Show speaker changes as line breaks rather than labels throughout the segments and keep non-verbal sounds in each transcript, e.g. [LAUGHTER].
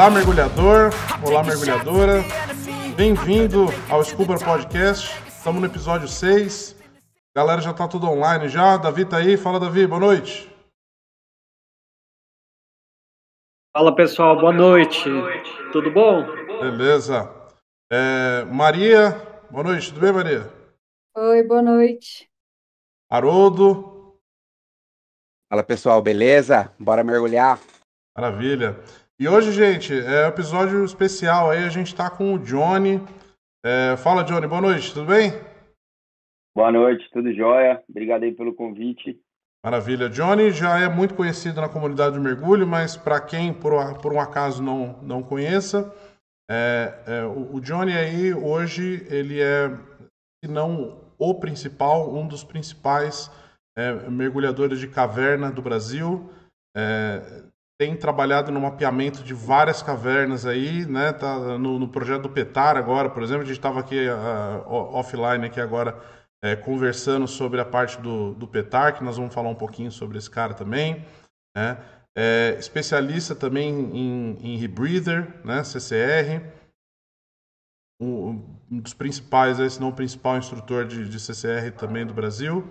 Olá, mergulhador. Olá, mergulhadora. Bem-vindo ao Scuba Podcast. Estamos no episódio 6. Galera já tá tudo online já. Davi tá aí. Fala, Davi. Boa noite.
Fala, pessoal. Boa noite. Tudo bom?
Beleza. É, Maria. Boa noite. Tudo bem, Maria?
Oi, boa noite.
Haroldo.
Fala, pessoal. Beleza? Bora mergulhar.
Maravilha. E hoje, gente, é um episódio especial aí. A gente tá com o Johnny. É, fala, Johnny. Boa noite. Tudo bem?
Boa noite. Tudo jóia. Obrigado aí pelo convite.
Maravilha. Johnny já é muito conhecido na comunidade do mergulho, mas para quem por, por, um acaso não, não conheça, é, é, o, o, Johnny aí hoje ele é, se não o principal, um dos principais é, mergulhadores de caverna do Brasil. Tem trabalhado no mapeamento de várias cavernas aí, né? Tá no, no projeto do Petar agora, por exemplo, a gente estava aqui uh, offline aqui agora é, conversando sobre a parte do, do Petar, que nós vamos falar um pouquinho sobre esse cara também, né? É, especialista também em, em rebreather, né? CCR, um, um dos principais, se não o principal instrutor de, de CCR também do Brasil.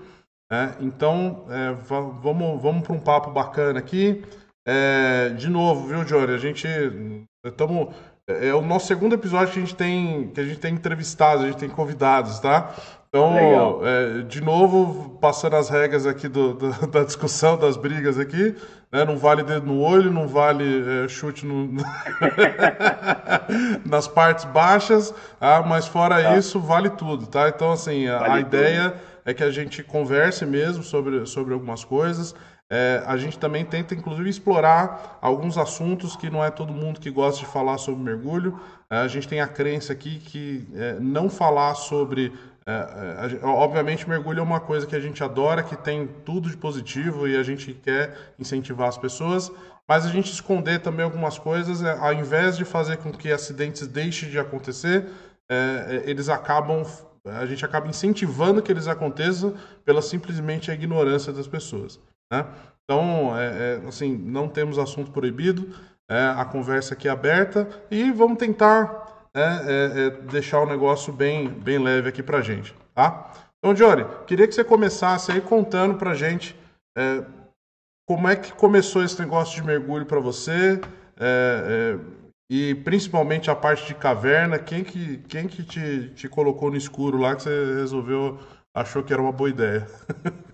Né? Então, é, vamos, vamos para um papo bacana aqui. É, de novo, viu, Johnny? A gente estamos é, é o nosso segundo episódio que a gente tem que a gente tem entrevistados, a gente tem convidados, tá? Então, é, de novo, passando as regras aqui do, do, [LAUGHS] da discussão, das brigas aqui, né? não vale dedo no olho, não vale é, chute no... [LAUGHS] nas partes baixas, ah, mas fora tá. isso, vale tudo, tá? Então, assim, a, vale a ideia é que a gente converse mesmo sobre, sobre algumas coisas. É, a gente também tenta, inclusive, explorar alguns assuntos que não é todo mundo que gosta de falar sobre mergulho. É, a gente tem a crença aqui que é, não falar sobre. É, é, obviamente, mergulho é uma coisa que a gente adora, que tem tudo de positivo e a gente quer incentivar as pessoas, mas a gente esconder também algumas coisas, é, ao invés de fazer com que acidentes deixem de acontecer, eles acabam a gente acaba incentivando que eles aconteçam pela simplesmente a ignorância das pessoas. Né? Então, é, é, assim, não temos assunto proibido, é, a conversa aqui é aberta e vamos tentar né, é, é, deixar o negócio bem, bem leve aqui para gente, tá? Então, Johnny, queria que você começasse aí contando para gente é, como é que começou esse negócio de mergulho para você e principalmente a parte de caverna, quem que, quem que te, te colocou no escuro lá que você resolveu, achou que era uma boa ideia? [LAUGHS]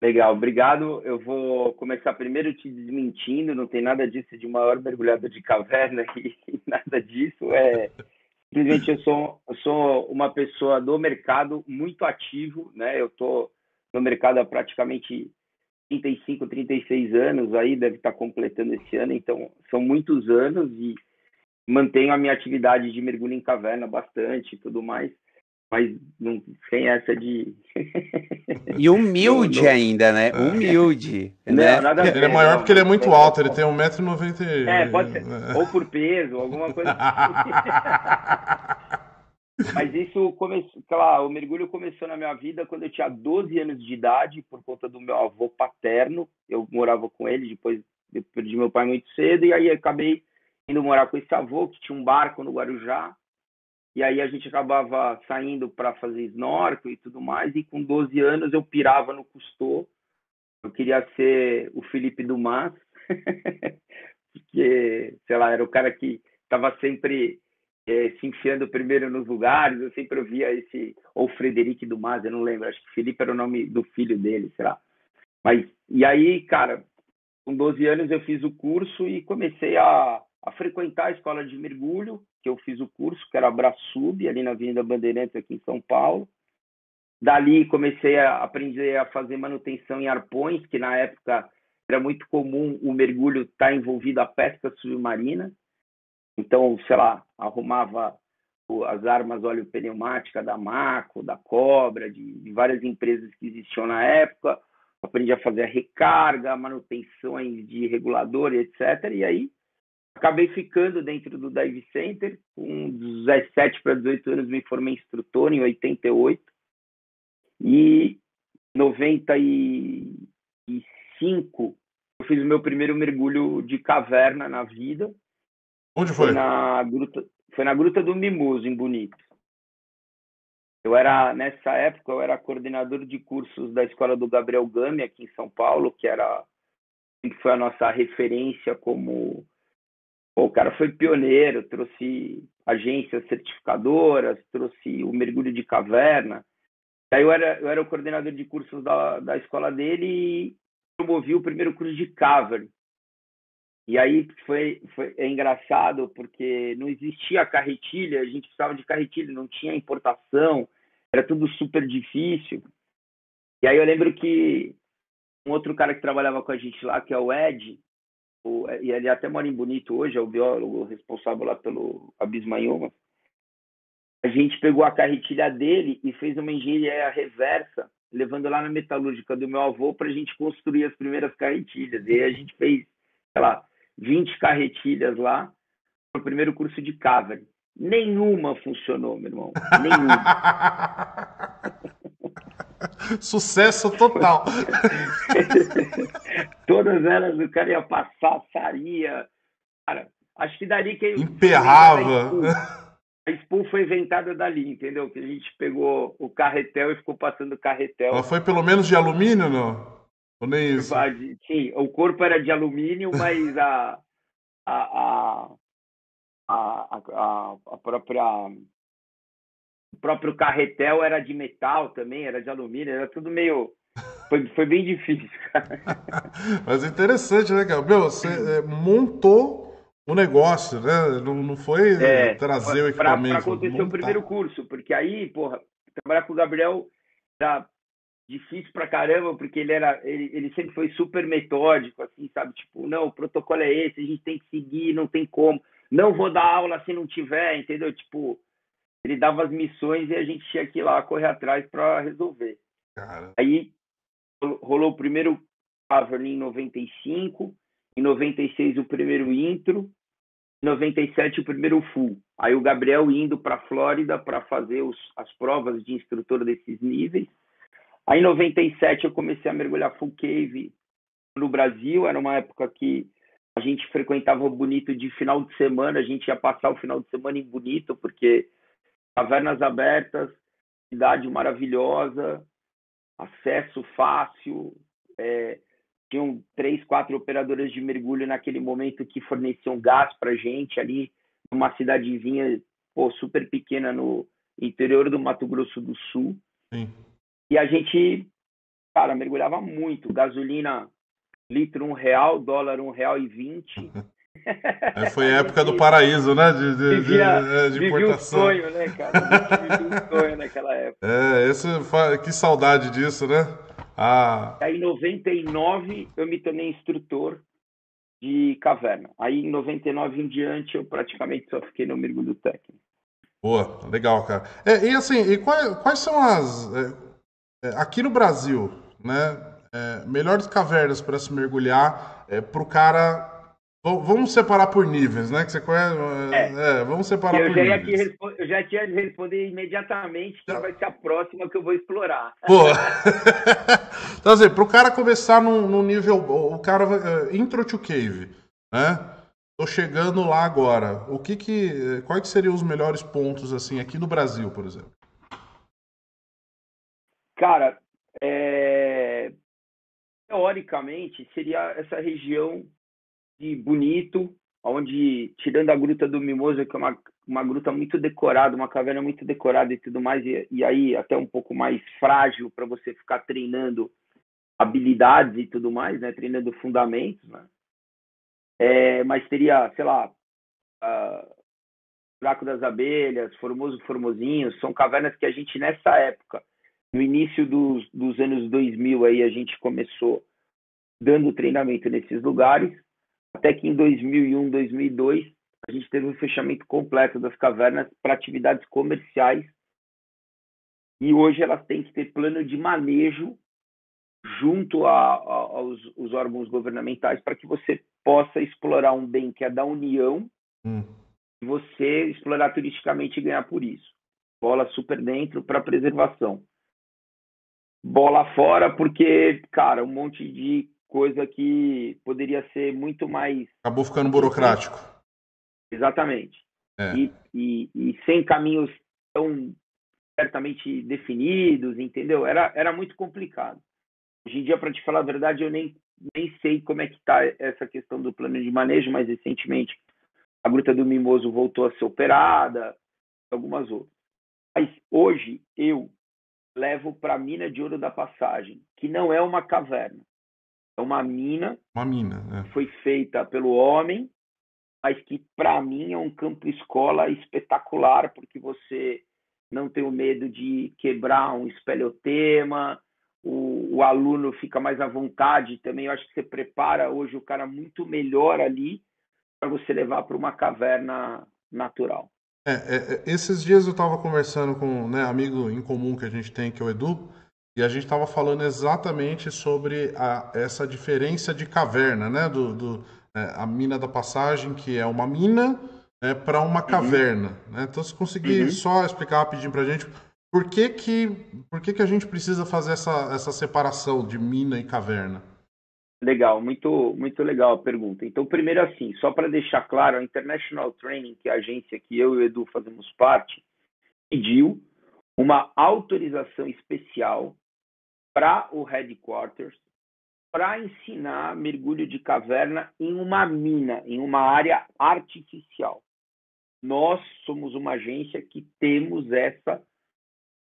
Legal, obrigado. Eu vou começar primeiro te desmentindo, não tem nada disso de maior mergulhador de caverna e [LAUGHS] nada disso. É simplesmente eu sou, eu sou uma pessoa do mercado muito ativo, né? Eu tô no mercado há praticamente 35, 36 anos, aí deve estar completando esse ano, então são muitos anos e mantenho a minha atividade de mergulho em caverna bastante e tudo mais mas não, sem essa de.
e humilde [LAUGHS] não, não. ainda, né? É. Humilde. né?
Não, ele é maior porque ele é muito alto, ele tem 1,90m.
É, pode ser. Ou por peso, alguma coisa assim. [LAUGHS] Mas isso começou, claro, o mergulho começou na minha vida quando eu tinha 12 anos de idade, por conta do meu avô paterno. Eu morava com ele, depois eu perdi meu pai muito cedo, e aí acabei indo morar com esse avô, que tinha um barco no Guarujá. E aí a gente acabava saindo para fazer snorkel e tudo mais. E com 12 anos eu pirava no Cousteau. Eu queria ser o Felipe Dumas, [LAUGHS] porque, sei lá, era o cara que estava sempre é, se enfiando primeiro nos lugares. Eu sempre ouvia esse, ou Frederic Dumas, eu não lembro, acho que Felipe era o nome do filho dele, sei lá. Mas, e aí, cara, com 12 anos eu fiz o curso e comecei a, a frequentar a escola de mergulho que eu fiz o curso, que era Brasub, ali na Avenida Bandeirantes, aqui em São Paulo. Dali comecei a aprender a fazer manutenção em arpões, que na época era muito comum o mergulho estar envolvido a pesca submarina. Então, sei lá, arrumava as armas óleo pneumática da Maco, da Cobra, de, de, várias empresas que existiam na época. Aprendi a fazer a recarga, manutenções de regulador, etc. E aí Acabei ficando dentro do Dive Center, com 17 para 18 anos me formei instrutor em 88 e 95 eu fiz o meu primeiro mergulho de caverna na vida,
Onde foi?
Foi na gruta, foi na gruta do Mimoso, em Bonito. Eu era, nessa época, eu era coordenador de cursos da escola do Gabriel Gami, aqui em São Paulo, que era que foi a nossa referência como. Pô, o cara foi pioneiro, trouxe agências certificadoras, trouxe o mergulho de caverna. Aí eu era, eu era o coordenador de cursos da, da escola dele e promovi o primeiro curso de cavern. E aí foi, foi é engraçado porque não existia carretilha, a gente precisava de carretilha, não tinha importação, era tudo super difícil. E aí eu lembro que um outro cara que trabalhava com a gente lá, que é o Ed, o, e ele até mora em Bonito hoje, é o biólogo responsável lá pelo Abismaioma, a gente pegou a carretilha dele e fez uma engenharia reversa, levando lá na metalúrgica do meu avô para a gente construir as primeiras carretilhas. E aí a gente fez, sei lá, 20 carretilhas lá no primeiro curso de cavern. Nenhuma funcionou, meu irmão. [LAUGHS] Nenhuma.
Sucesso total. [LAUGHS]
Todas elas o cara ia passar, saria. Cara, acho que dali que.
Emperrava.
A Spool foi inventada dali, entendeu? Que a gente pegou o carretel e ficou passando carretel.
Ela foi pelo menos de alumínio, não? Ou nem isso?
Sim, o corpo era de alumínio, mas a, a, a, a, a própria o próprio carretel era de metal também, era de alumínio, era tudo meio. Foi, foi bem difícil, [LAUGHS] cara. [LAUGHS]
Mas interessante, né, cara? Meu, você é, montou o negócio, né? Não, não foi é, trazer o equipamento.
Para acontecer montar. o primeiro curso, porque aí, porra, trabalhar com o Gabriel era difícil pra caramba, porque ele era, ele, ele sempre foi super metódico, assim, sabe? Tipo, não, o protocolo é esse, a gente tem que seguir, não tem como. Não vou dar aula se não tiver, entendeu? Tipo, ele dava as missões e a gente tinha que ir lá correr atrás para resolver.
Cara.
Aí rolou o primeiro Cavern em 95, em 96 o primeiro intro, em 97 o primeiro full. Aí o Gabriel indo para Flórida para fazer os, as provas de instrutor desses níveis. Aí em 97 eu comecei a mergulhar full cave no Brasil, era uma época que a gente frequentava Bonito de final de semana, a gente ia passar o final de semana em Bonito, porque cavernas abertas, cidade maravilhosa, acesso fácil. É, tinham três, quatro operadoras de mergulho naquele momento que forneciam gás para gente ali, numa cidadezinha pô, super pequena no interior do Mato Grosso do Sul.
Sim.
E a gente, cara, mergulhava muito. Gasolina, litro um real, dólar um real e vinte. [LAUGHS] [LAUGHS]
foi a época do paraíso, né? De, de,
vivia, de, é, de importação. um sonho, né, cara? Vivia um sonho naquela época.
É, esse, que saudade disso, né?
Ah. Aí em 99 eu me tornei instrutor de caverna. Aí em 99 em diante eu praticamente só fiquei no mergulho técnico.
Boa, legal, cara. É, e assim, e quais, quais são as. É, é aqui no Brasil, né? É, melhores cavernas para se mergulhar é, para o cara Vamos separar por níveis, né? Que você conhece. É. É, vamos separar
eu
por
já
níveis.
eu já tinha de responder imediatamente que vai ser a próxima que eu vou explorar.
Pô. [LAUGHS] então, assim, para o cara começar num, nível. O cara. Uh, intro to Cave, né? Tô chegando lá agora. O que que. Quais que seriam os melhores pontos, assim, aqui no Brasil, por exemplo?
Cara, é... teoricamente, seria essa região de bonito, onde, tirando a Gruta do Mimoso, que é uma, uma gruta muito decorada, uma caverna muito decorada e tudo mais, e, e aí até um pouco mais frágil para você ficar treinando habilidades e tudo mais, né? Treinando fundamentos, né? É, mas teria, sei lá, uh, Buraco das Abelhas, Formoso Formosinho, são cavernas que a gente, nessa época, no início dos, dos anos 2000, aí a gente começou dando treinamento nesses lugares, até que em 2001, 2002, a gente teve um fechamento completo das cavernas para atividades comerciais. E hoje elas têm que ter plano de manejo junto a, a, aos os órgãos governamentais para que você possa explorar um bem que é da União hum. e você explorar turisticamente e ganhar por isso. Bola super dentro para preservação. Bola fora porque, cara, um monte de coisa que poderia ser muito mais.
Acabou ficando burocrático.
Exatamente. É. E, e, e, sem caminhos tão certamente definidos, entendeu? Era, era muito complicado. Hoje em dia, para te falar a verdade, eu nem, nem sei como é que está essa questão do plano de manejo, mas recentemente a Gruta do Mimoso voltou a ser operada, algumas outras. Mas hoje eu levo para a mina de ouro da passagem, que não é uma caverna, é uma mina.
Uma mina, né?
Foi feita pelo homem, mas que para mim é um campo escola espetacular, porque você não tem o medo de quebrar um espelhotema, o, o aluno fica mais à vontade também. Eu acho que você prepara hoje o cara muito melhor ali para você levar para uma caverna natural.
É, é, é esses dias eu estava conversando com um né, amigo em comum que a gente tem, que é o Edu, e a gente estava falando exatamente sobre a, essa diferença de caverna, né? Do, do é, a mina da passagem, que é uma mina, é, para uma uhum. caverna. Uhum. Né? Então, se conseguir uhum. só explicar rapidinho para a gente por que, que, por que, que a gente precisa fazer essa, essa separação de mina e caverna?
Legal, muito, muito legal a pergunta. Então, primeiro assim, só para deixar claro, a International Training, que é a agência que eu e o Edu fazemos parte, pediu uma autorização especial para o headquarters para ensinar mergulho de caverna em uma mina, em uma área artificial. Nós somos uma agência que temos essa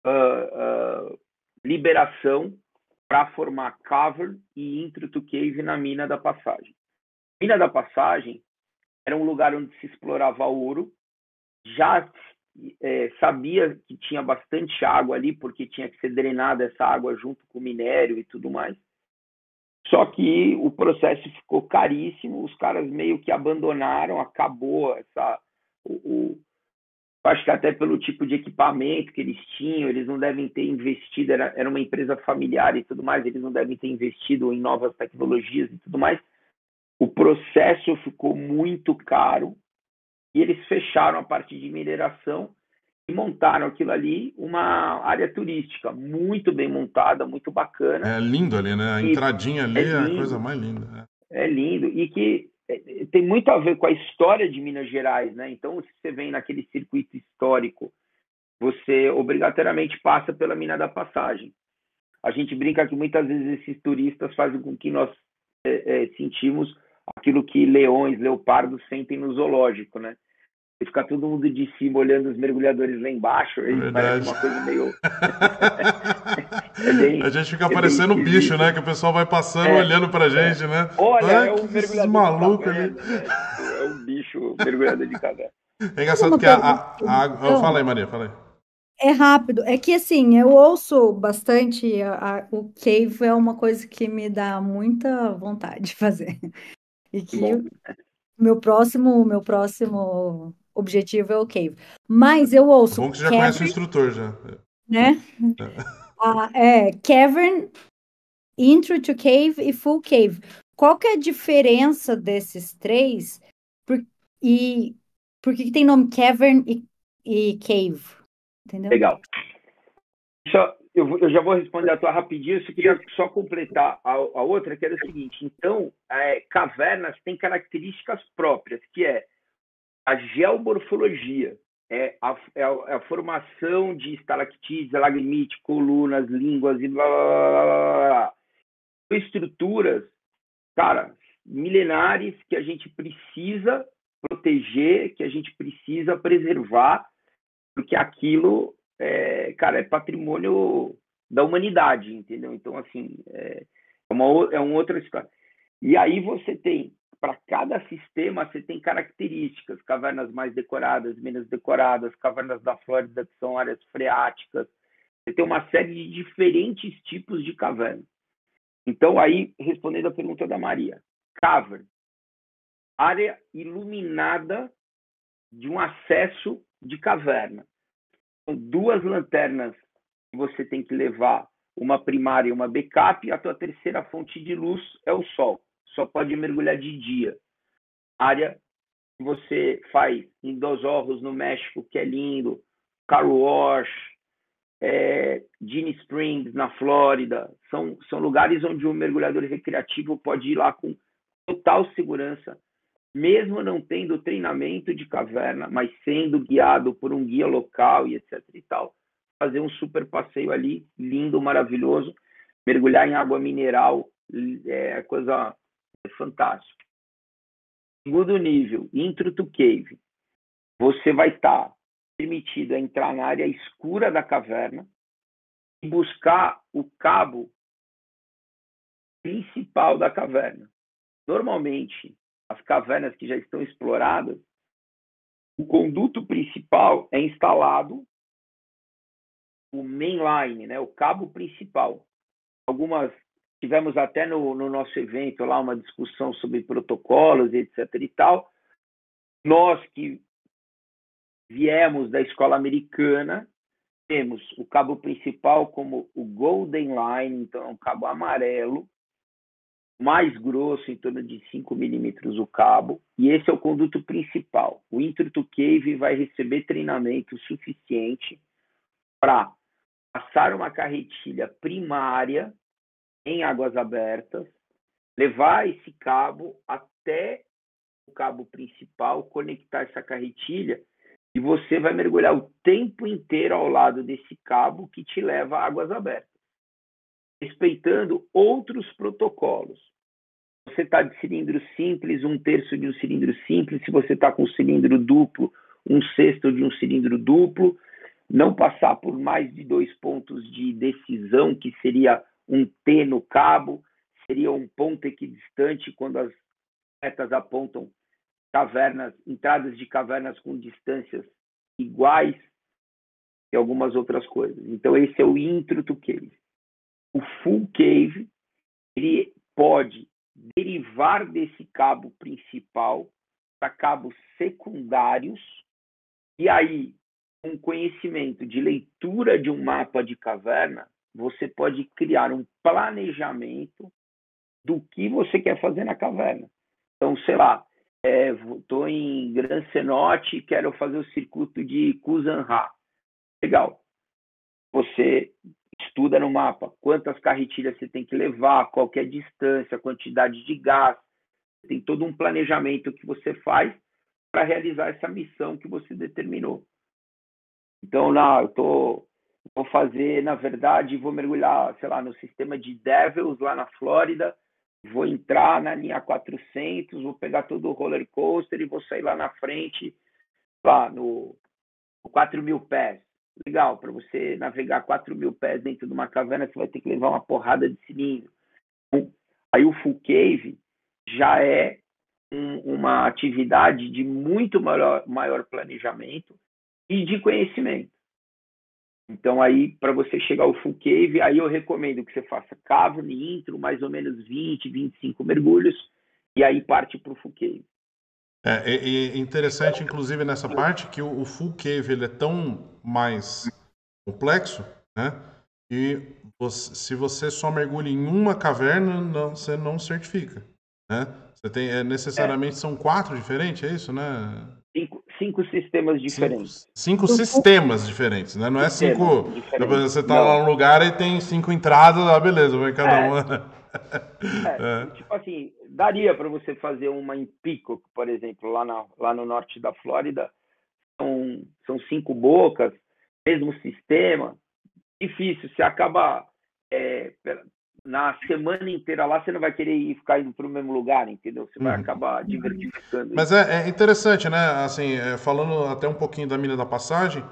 uh, uh, liberação para formar cavern e intro to cave na mina da passagem. Mina da passagem era um lugar onde se explorava ouro, já é, sabia que tinha bastante água ali, porque tinha que ser drenada essa água junto com o minério e tudo mais. Só que o processo ficou caríssimo, os caras meio que abandonaram, acabou essa. O, o, acho que até pelo tipo de equipamento que eles tinham, eles não devem ter investido, era, era uma empresa familiar e tudo mais, eles não devem ter investido em novas tecnologias e tudo mais. O processo ficou muito caro e eles fecharam a parte de mineração e montaram aquilo ali uma área turística muito bem montada, muito bacana.
É lindo ali, né? A entradinha ali é, é, a coisa mais linda.
Né? É lindo e que é, tem muito a ver com a história de Minas Gerais, né? Então, se você vem naquele circuito histórico, você obrigatoriamente passa pela Mina da Passagem. A gente brinca que muitas vezes esses turistas fazem com que nós é, é, sentimos aquilo que leões, leopardos sentem no zoológico, né? E ficar todo mundo de cima olhando os mergulhadores lá embaixo, aí Verdade. parece uma coisa meio. [LAUGHS]
é bem, a gente fica é parecendo um bicho, né? Que o pessoal vai passando é, olhando pra gente, né?
Olha, é um mergulhador maluco ali. Né? É um bicho mergulhador de caverna.
É engraçado que a, a, a, a... Oh, fala aí, Maria, fala aí.
É rápido. É que assim, eu ouço bastante. A, a, o cave é uma coisa que me dá muita vontade de fazer. E que meu próximo, meu próximo objetivo é o cave. Mas eu ouço.
Bom que você já conhece o instrutor já.
Né? É. Ah, é, cavern, intro to cave e full cave. Qual que é a diferença desses três? Por, e por que, tem nome cavern e, e cave? Entendeu?
Legal. Só, eu, eu, já vou responder a tua rapidinho, eu queria só completar a, a outra, que era o seguinte. Então, é, cavernas têm características próprias, que é a geomorfologia, é a, é a, é a formação de estalactites, lagrimite, colunas, línguas e blá, blá, blá, blá. Estruturas, cara, milenares que a gente precisa proteger, que a gente precisa preservar, porque aquilo, é, cara, é patrimônio da humanidade, entendeu? Então, assim, é, é uma, é uma outra história. E aí você tem para cada sistema você tem características, cavernas mais decoradas, menos decoradas, cavernas da Flórida que são áreas freáticas. Você tem uma série de diferentes tipos de caverna. Então, aí, respondendo a pergunta da Maria, cavern, área iluminada de um acesso de caverna. São duas lanternas que você tem que levar, uma primária e uma backup, e a tua terceira fonte de luz é o sol só pode mergulhar de dia. Área que você faz em Dos Orros, no México, que é lindo, Car Wash, é, Springs, na Flórida, são, são lugares onde o mergulhador recreativo pode ir lá com total segurança mesmo não tendo treinamento de caverna, mas sendo guiado por um guia local e etc e tal, fazer um super passeio ali, lindo, maravilhoso, mergulhar em água mineral, é coisa fantástica. Segundo nível, intro to cave, você vai estar tá permitido a entrar na área escura da caverna e buscar o cabo principal da caverna. Normalmente, as cavernas que já estão exploradas, o conduto principal é instalado o mainline, né, o cabo principal. Algumas tivemos até no, no nosso evento lá uma discussão sobre protocolos, etc. e tal. Nós que viemos da escola americana, temos o cabo principal como o Golden Line, então é um cabo amarelo, mais grosso, em torno de 5 milímetros o cabo, e esse é o conduto principal. O Intro Cave vai receber treinamento suficiente para passar uma carretilha primária em águas abertas, levar esse cabo até o cabo principal, conectar essa carretilha e você vai mergulhar o tempo inteiro ao lado desse cabo que te leva a águas abertas, respeitando outros protocolos. Você está de cilindro simples, um terço de um cilindro simples. Se você está com cilindro duplo, um sexto de um cilindro duplo. Não passar por mais de dois pontos de decisão, que seria um T no cabo, seria um ponto equidistante quando as retas apontam cavernas, entradas de cavernas com distâncias iguais e algumas outras coisas. Então esse é o intro to cave. O full cave ele pode derivar desse cabo principal para cabos secundários e aí um conhecimento de leitura de um mapa de caverna, você pode criar um planejamento do que você quer fazer na caverna. Então, sei lá, estou é, em Gran Cenote e quero fazer o circuito de Kuzanha. Legal. Você estuda no mapa quantas carretilhas você tem que levar, qual é a distância, quantidade de gás. Tem todo um planejamento que você faz para realizar essa missão que você determinou. Então, não, eu tô, vou fazer, na verdade, vou mergulhar, sei lá, no sistema de Devils lá na Flórida vou entrar na linha 400, vou pegar todo o roller coaster e vou sair lá na frente, lá no, no 4 mil pés. Legal, para você navegar 4 mil pés dentro de uma caverna, você vai ter que levar uma porrada de cilindro. Aí o full cave já é um, uma atividade de muito maior, maior planejamento e de conhecimento. Então, aí, para você chegar ao full cave, aí eu recomendo que você faça cavern, intro, mais ou menos 20, 25 mergulhos, e aí parte para o full cave.
É, é, interessante, inclusive, nessa parte, que o, o, full cave ele é tão mais complexo, né? E você, se você só mergulha em uma caverna, não, você não certifica, né? Você tem, é, necessariamente, é. são quatro diferentes, é isso, né?
Cinco, cinco sistemas diferentes.
Cinco, cinco sistemas diferentes, né? Não é cinco. Diferentes. Você tá Não. lá no lugar e tem cinco entradas, ah, beleza, vai cada é. uma.
É, [LAUGHS] é. Tipo assim, daria para você fazer uma em Pico, por exemplo, lá, na, lá no norte da Flórida. São, são cinco bocas, mesmo sistema. Difícil, você acaba é, na semana inteira lá, você não vai querer ir ficar indo para o mesmo lugar, entendeu? Você vai uhum. acabar diversificando.
Mas é, é, interessante, né? Assim, é, falando até um pouquinho da mina da passagem,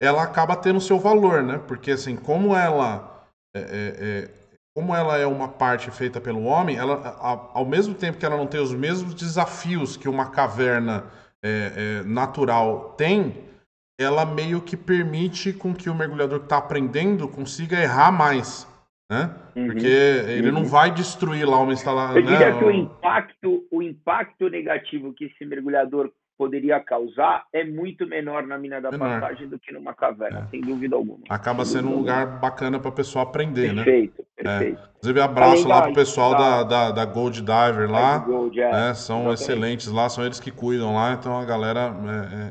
ela acaba tendo seu valor, né? Porque assim, como ela é, é, é como ela é uma parte feita pelo homem, ela, a, ao mesmo tempo que ela não tem os mesmos desafios que uma caverna é, natural tem, ela meio que permite com que o mergulhador que está aprendendo consiga errar mais né? Uhum, Porque ele uhum. não vai destruir lá uma instalação.
Eu diria né? que o impacto, o impacto negativo que esse mergulhador poderia causar é muito menor na mina da menor. passagem do que numa caverna, é. sem dúvida alguma.
Acaba sendo um lugar bacana para o pessoal aprender,
perfeito, né? Perfeito, perfeito.
É. Inclusive, abraço lá para o pessoal da, da, da, Gold Diver lá. Gold, é. né? São Exatamente. excelentes lá, são eles que cuidam lá, então a galera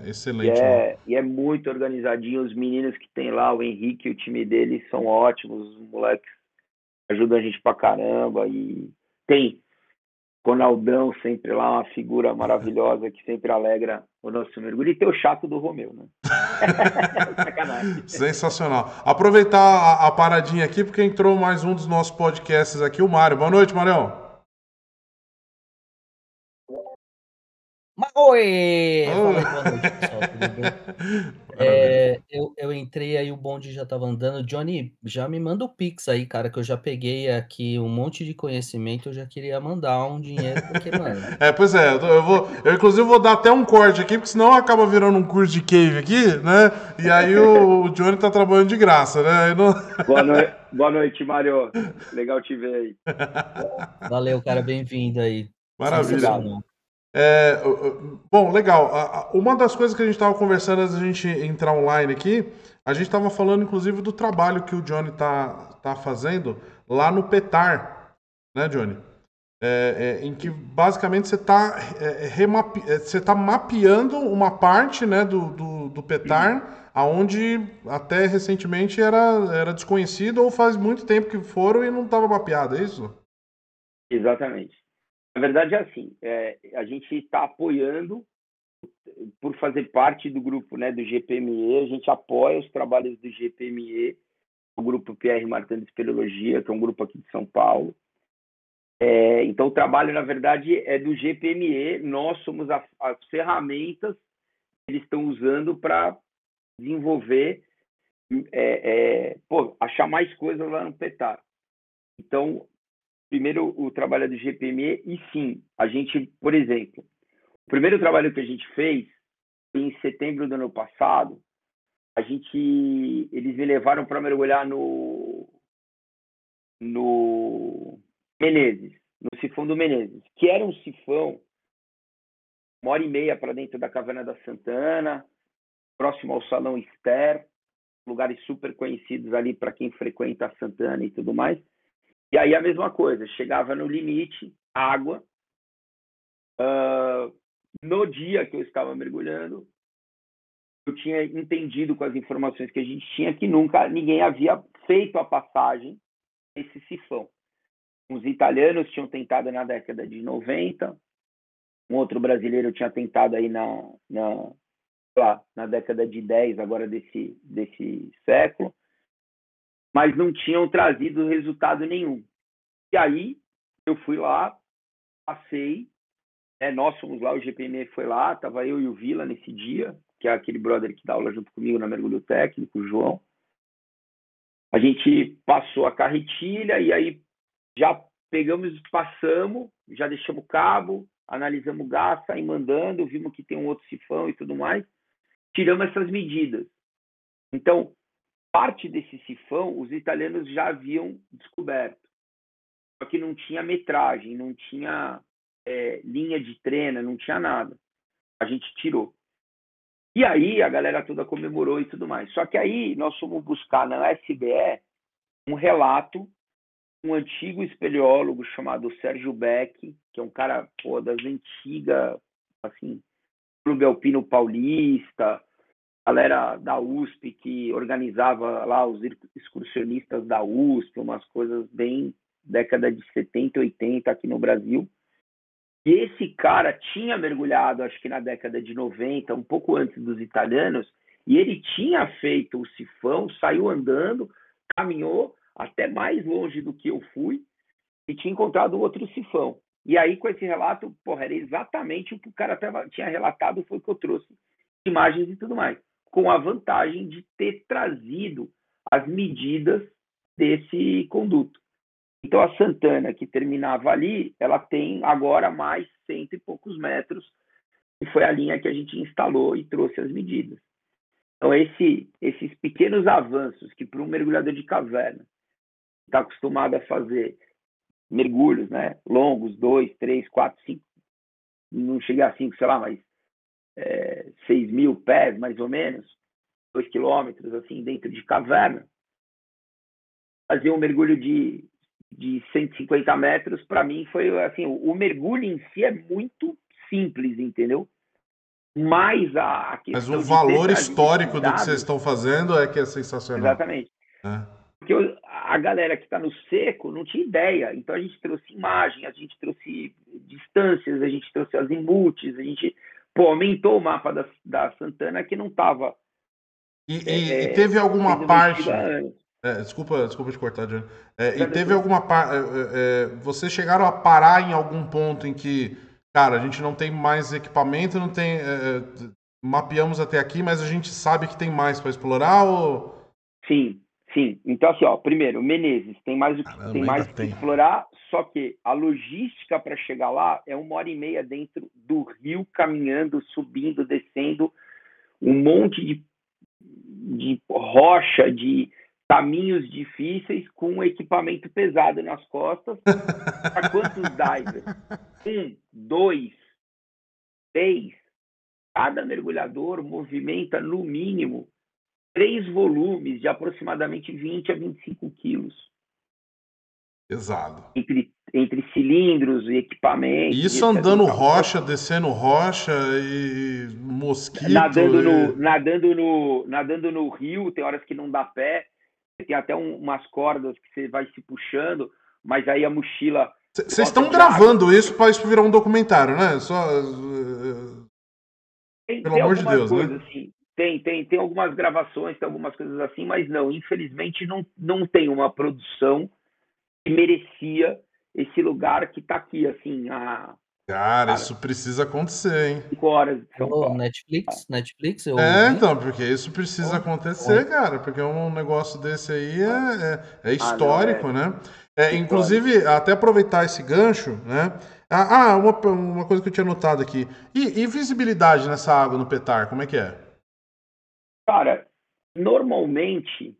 é, é excelente.
E é, e é, muito organizadinho, os meninos que tem lá, o Henrique e o time dele são ótimos, os moleques ajudam a gente pra caramba e tem Ronaldão sempre lá, uma figura maravilhosa que sempre alegra o nosso mergulho. E ter o chato do Romeu, né? [LAUGHS]
Sacanagem. Sensacional. Aproveitar a, a, paradinha aqui, porque entrou mais um dos nossos podcasts aqui, o Mário. Boa noite, Marião.
Oi! Fala aí, boa noite, pessoal. Tudo bem? [LAUGHS] É, eu, eu entrei aí, o bonde já tava andando. Johnny, já me manda o Pix aí, cara, que eu já peguei aqui um monte de conhecimento. Eu já queria mandar um dinheiro, porque, [LAUGHS] mano.
É, pois é, eu vou. Eu, inclusive, vou dar até um corte aqui, porque senão acaba virando um curso de cave aqui, né? E aí o, o Johnny tá trabalhando de graça, né?
Não... [LAUGHS] Boa, noite, boa noite, Mário. Legal te ver aí.
Valeu, cara, bem-vindo aí.
Maravilha. É, bom, legal. Uma das coisas que a gente estava conversando antes da gente entrar online aqui, a gente estava falando inclusive do trabalho que o Johnny está tá fazendo lá no Petar, né, Johnny? É, é, em que basicamente você está é, é, você tá mapeando uma parte né, do, do, do Petar, aonde até recentemente era, era desconhecido ou faz muito tempo que foram e não estava mapeado, é isso?
Exatamente. Na verdade, é assim, é, a gente está apoiando, por fazer parte do grupo né, do GPME, a gente apoia os trabalhos do GPME, o grupo PR Martin de Espeleologia, que é um grupo aqui de São Paulo. É, então, o trabalho, na verdade, é do GPME, nós somos a, as ferramentas que eles estão usando para desenvolver, é, é, pô, achar mais coisas lá no PETAR. Então, primeiro o trabalho do GPME e sim, a gente, por exemplo, o primeiro trabalho que a gente fez em setembro do ano passado, a gente, eles me levaram para mergulhar no no Menezes, no sifão do Menezes, que era um sifão uma hora e meia para dentro da caverna da Santana, próximo ao Salão Ester, lugares super conhecidos ali para quem frequenta a Santana e tudo mais. E aí a mesma coisa, chegava no limite, água. Uh, no dia que eu estava mergulhando, eu tinha entendido com as informações que a gente tinha que nunca ninguém havia feito a passagem desse sifão. Os italianos tinham tentado na década de 90, um outro brasileiro tinha tentado aí na, na, lá, na década de 10, agora desse, desse século mas não tinham trazido resultado nenhum. E aí eu fui lá, passei, né, nós fomos lá, o GPM foi lá, tava eu e o Vila nesse dia, que é aquele brother que dá aula junto comigo na mergulho técnico, o João. A gente passou a carretilha e aí já pegamos, passamos, já deixamos o cabo, analisamos o gás, saímos mandando, vimos que tem um outro sifão e tudo mais, tiramos essas medidas. Então, parte desse sifão os italianos já haviam descoberto. Só que não tinha metragem, não tinha é, linha de treino, não tinha nada. A gente tirou. E aí a galera toda comemorou e tudo mais. Só que aí nós fomos buscar na SBE um relato um antigo espeleólogo chamado Sérgio Beck, que é um cara pô, das antigas, assim, Clube Alpino Paulista, galera da USP que organizava lá os excursionistas da USP, umas coisas bem década de 70, 80 aqui no Brasil. E esse cara tinha mergulhado, acho que na década de 90, um pouco antes dos italianos, e ele tinha feito o sifão, saiu andando, caminhou até mais longe do que eu fui e tinha encontrado outro sifão. E aí, com esse relato, porra, era exatamente o que o cara tava, tinha relatado, foi o que eu trouxe imagens e tudo mais com a vantagem de ter trazido as medidas desse conduto. Então, a Santana, que terminava ali, ela tem agora mais cento e poucos metros, e foi a linha que a gente instalou e trouxe as medidas. Então, esse, esses pequenos avanços que, para um mergulhador de caverna, está acostumado a fazer mergulhos né, longos, dois, três, quatro, cinco, não cheguei a cinco, sei lá, mas é, 6 mil pés, mais ou menos, 2 quilômetros, assim, dentro de caverna. Fazer um mergulho de, de 150 metros, para mim, foi assim: o, o, mergulho em si é muito simples, entendeu? Mas a, a
Mas o valor histórico do que vocês estão fazendo é que é sensacional.
Exatamente. É. Porque a galera que está no seco não tinha ideia. Então a gente trouxe imagem, a gente trouxe distâncias, a gente trouxe as imutes, a gente pô, aumentou o mapa da, da Santana que não estava.
E, e, é, e, teve alguma parte. É, desculpa, desculpa te cortar, John. É, e teve alguma parte. É, é, vocês chegaram a parar em algum ponto em que, cara, a gente não tem mais equipamento, não tem. É, mapeamos até aqui, mas a gente sabe que tem mais para explorar ou.
Sim, Sim, então assim, ó, primeiro, Menezes tem mais o que, Caramba, tem mais que explorar, só que a logística para chegar lá é uma hora e meia dentro do rio, caminhando, subindo, descendo, um monte de, de rocha, de caminhos difíceis com equipamento pesado nas costas. [LAUGHS] para quantos divers? Um, dois, três. Cada mergulhador movimenta no mínimo três volumes de aproximadamente 20 a 25 quilos.
Pesado.
Entre, entre cilindros e equipamentos.
Isso andando rocha, descendo rocha e mosquito.
Nadando,
e...
No, nadando, no, nadando no rio, tem horas que não dá pé. Tem até um, umas cordas que você vai se puxando, mas aí a mochila.
Vocês estão gravando água. isso para isso virar um documentário, né? Só.
Tem, Pelo tem amor de Deus, né? Assim, tem, tem, tem algumas gravações, tem algumas coisas assim, mas não, infelizmente não, não tem uma produção que merecia esse lugar que está aqui, assim, a,
Cara, Cara, isso precisa acontecer, hein?
Cinco horas.
Oh, Netflix, Netflix. Eu
é, ouvi. então, porque isso precisa acontecer, cara, porque um negócio desse aí é, é, é histórico, ah, não, é... né? É, inclusive, até aproveitar esse gancho, né? Ah, ah, uma, uma coisa que eu tinha notado aqui. E, e visibilidade nessa água no petar, como é que é?
Cara, normalmente,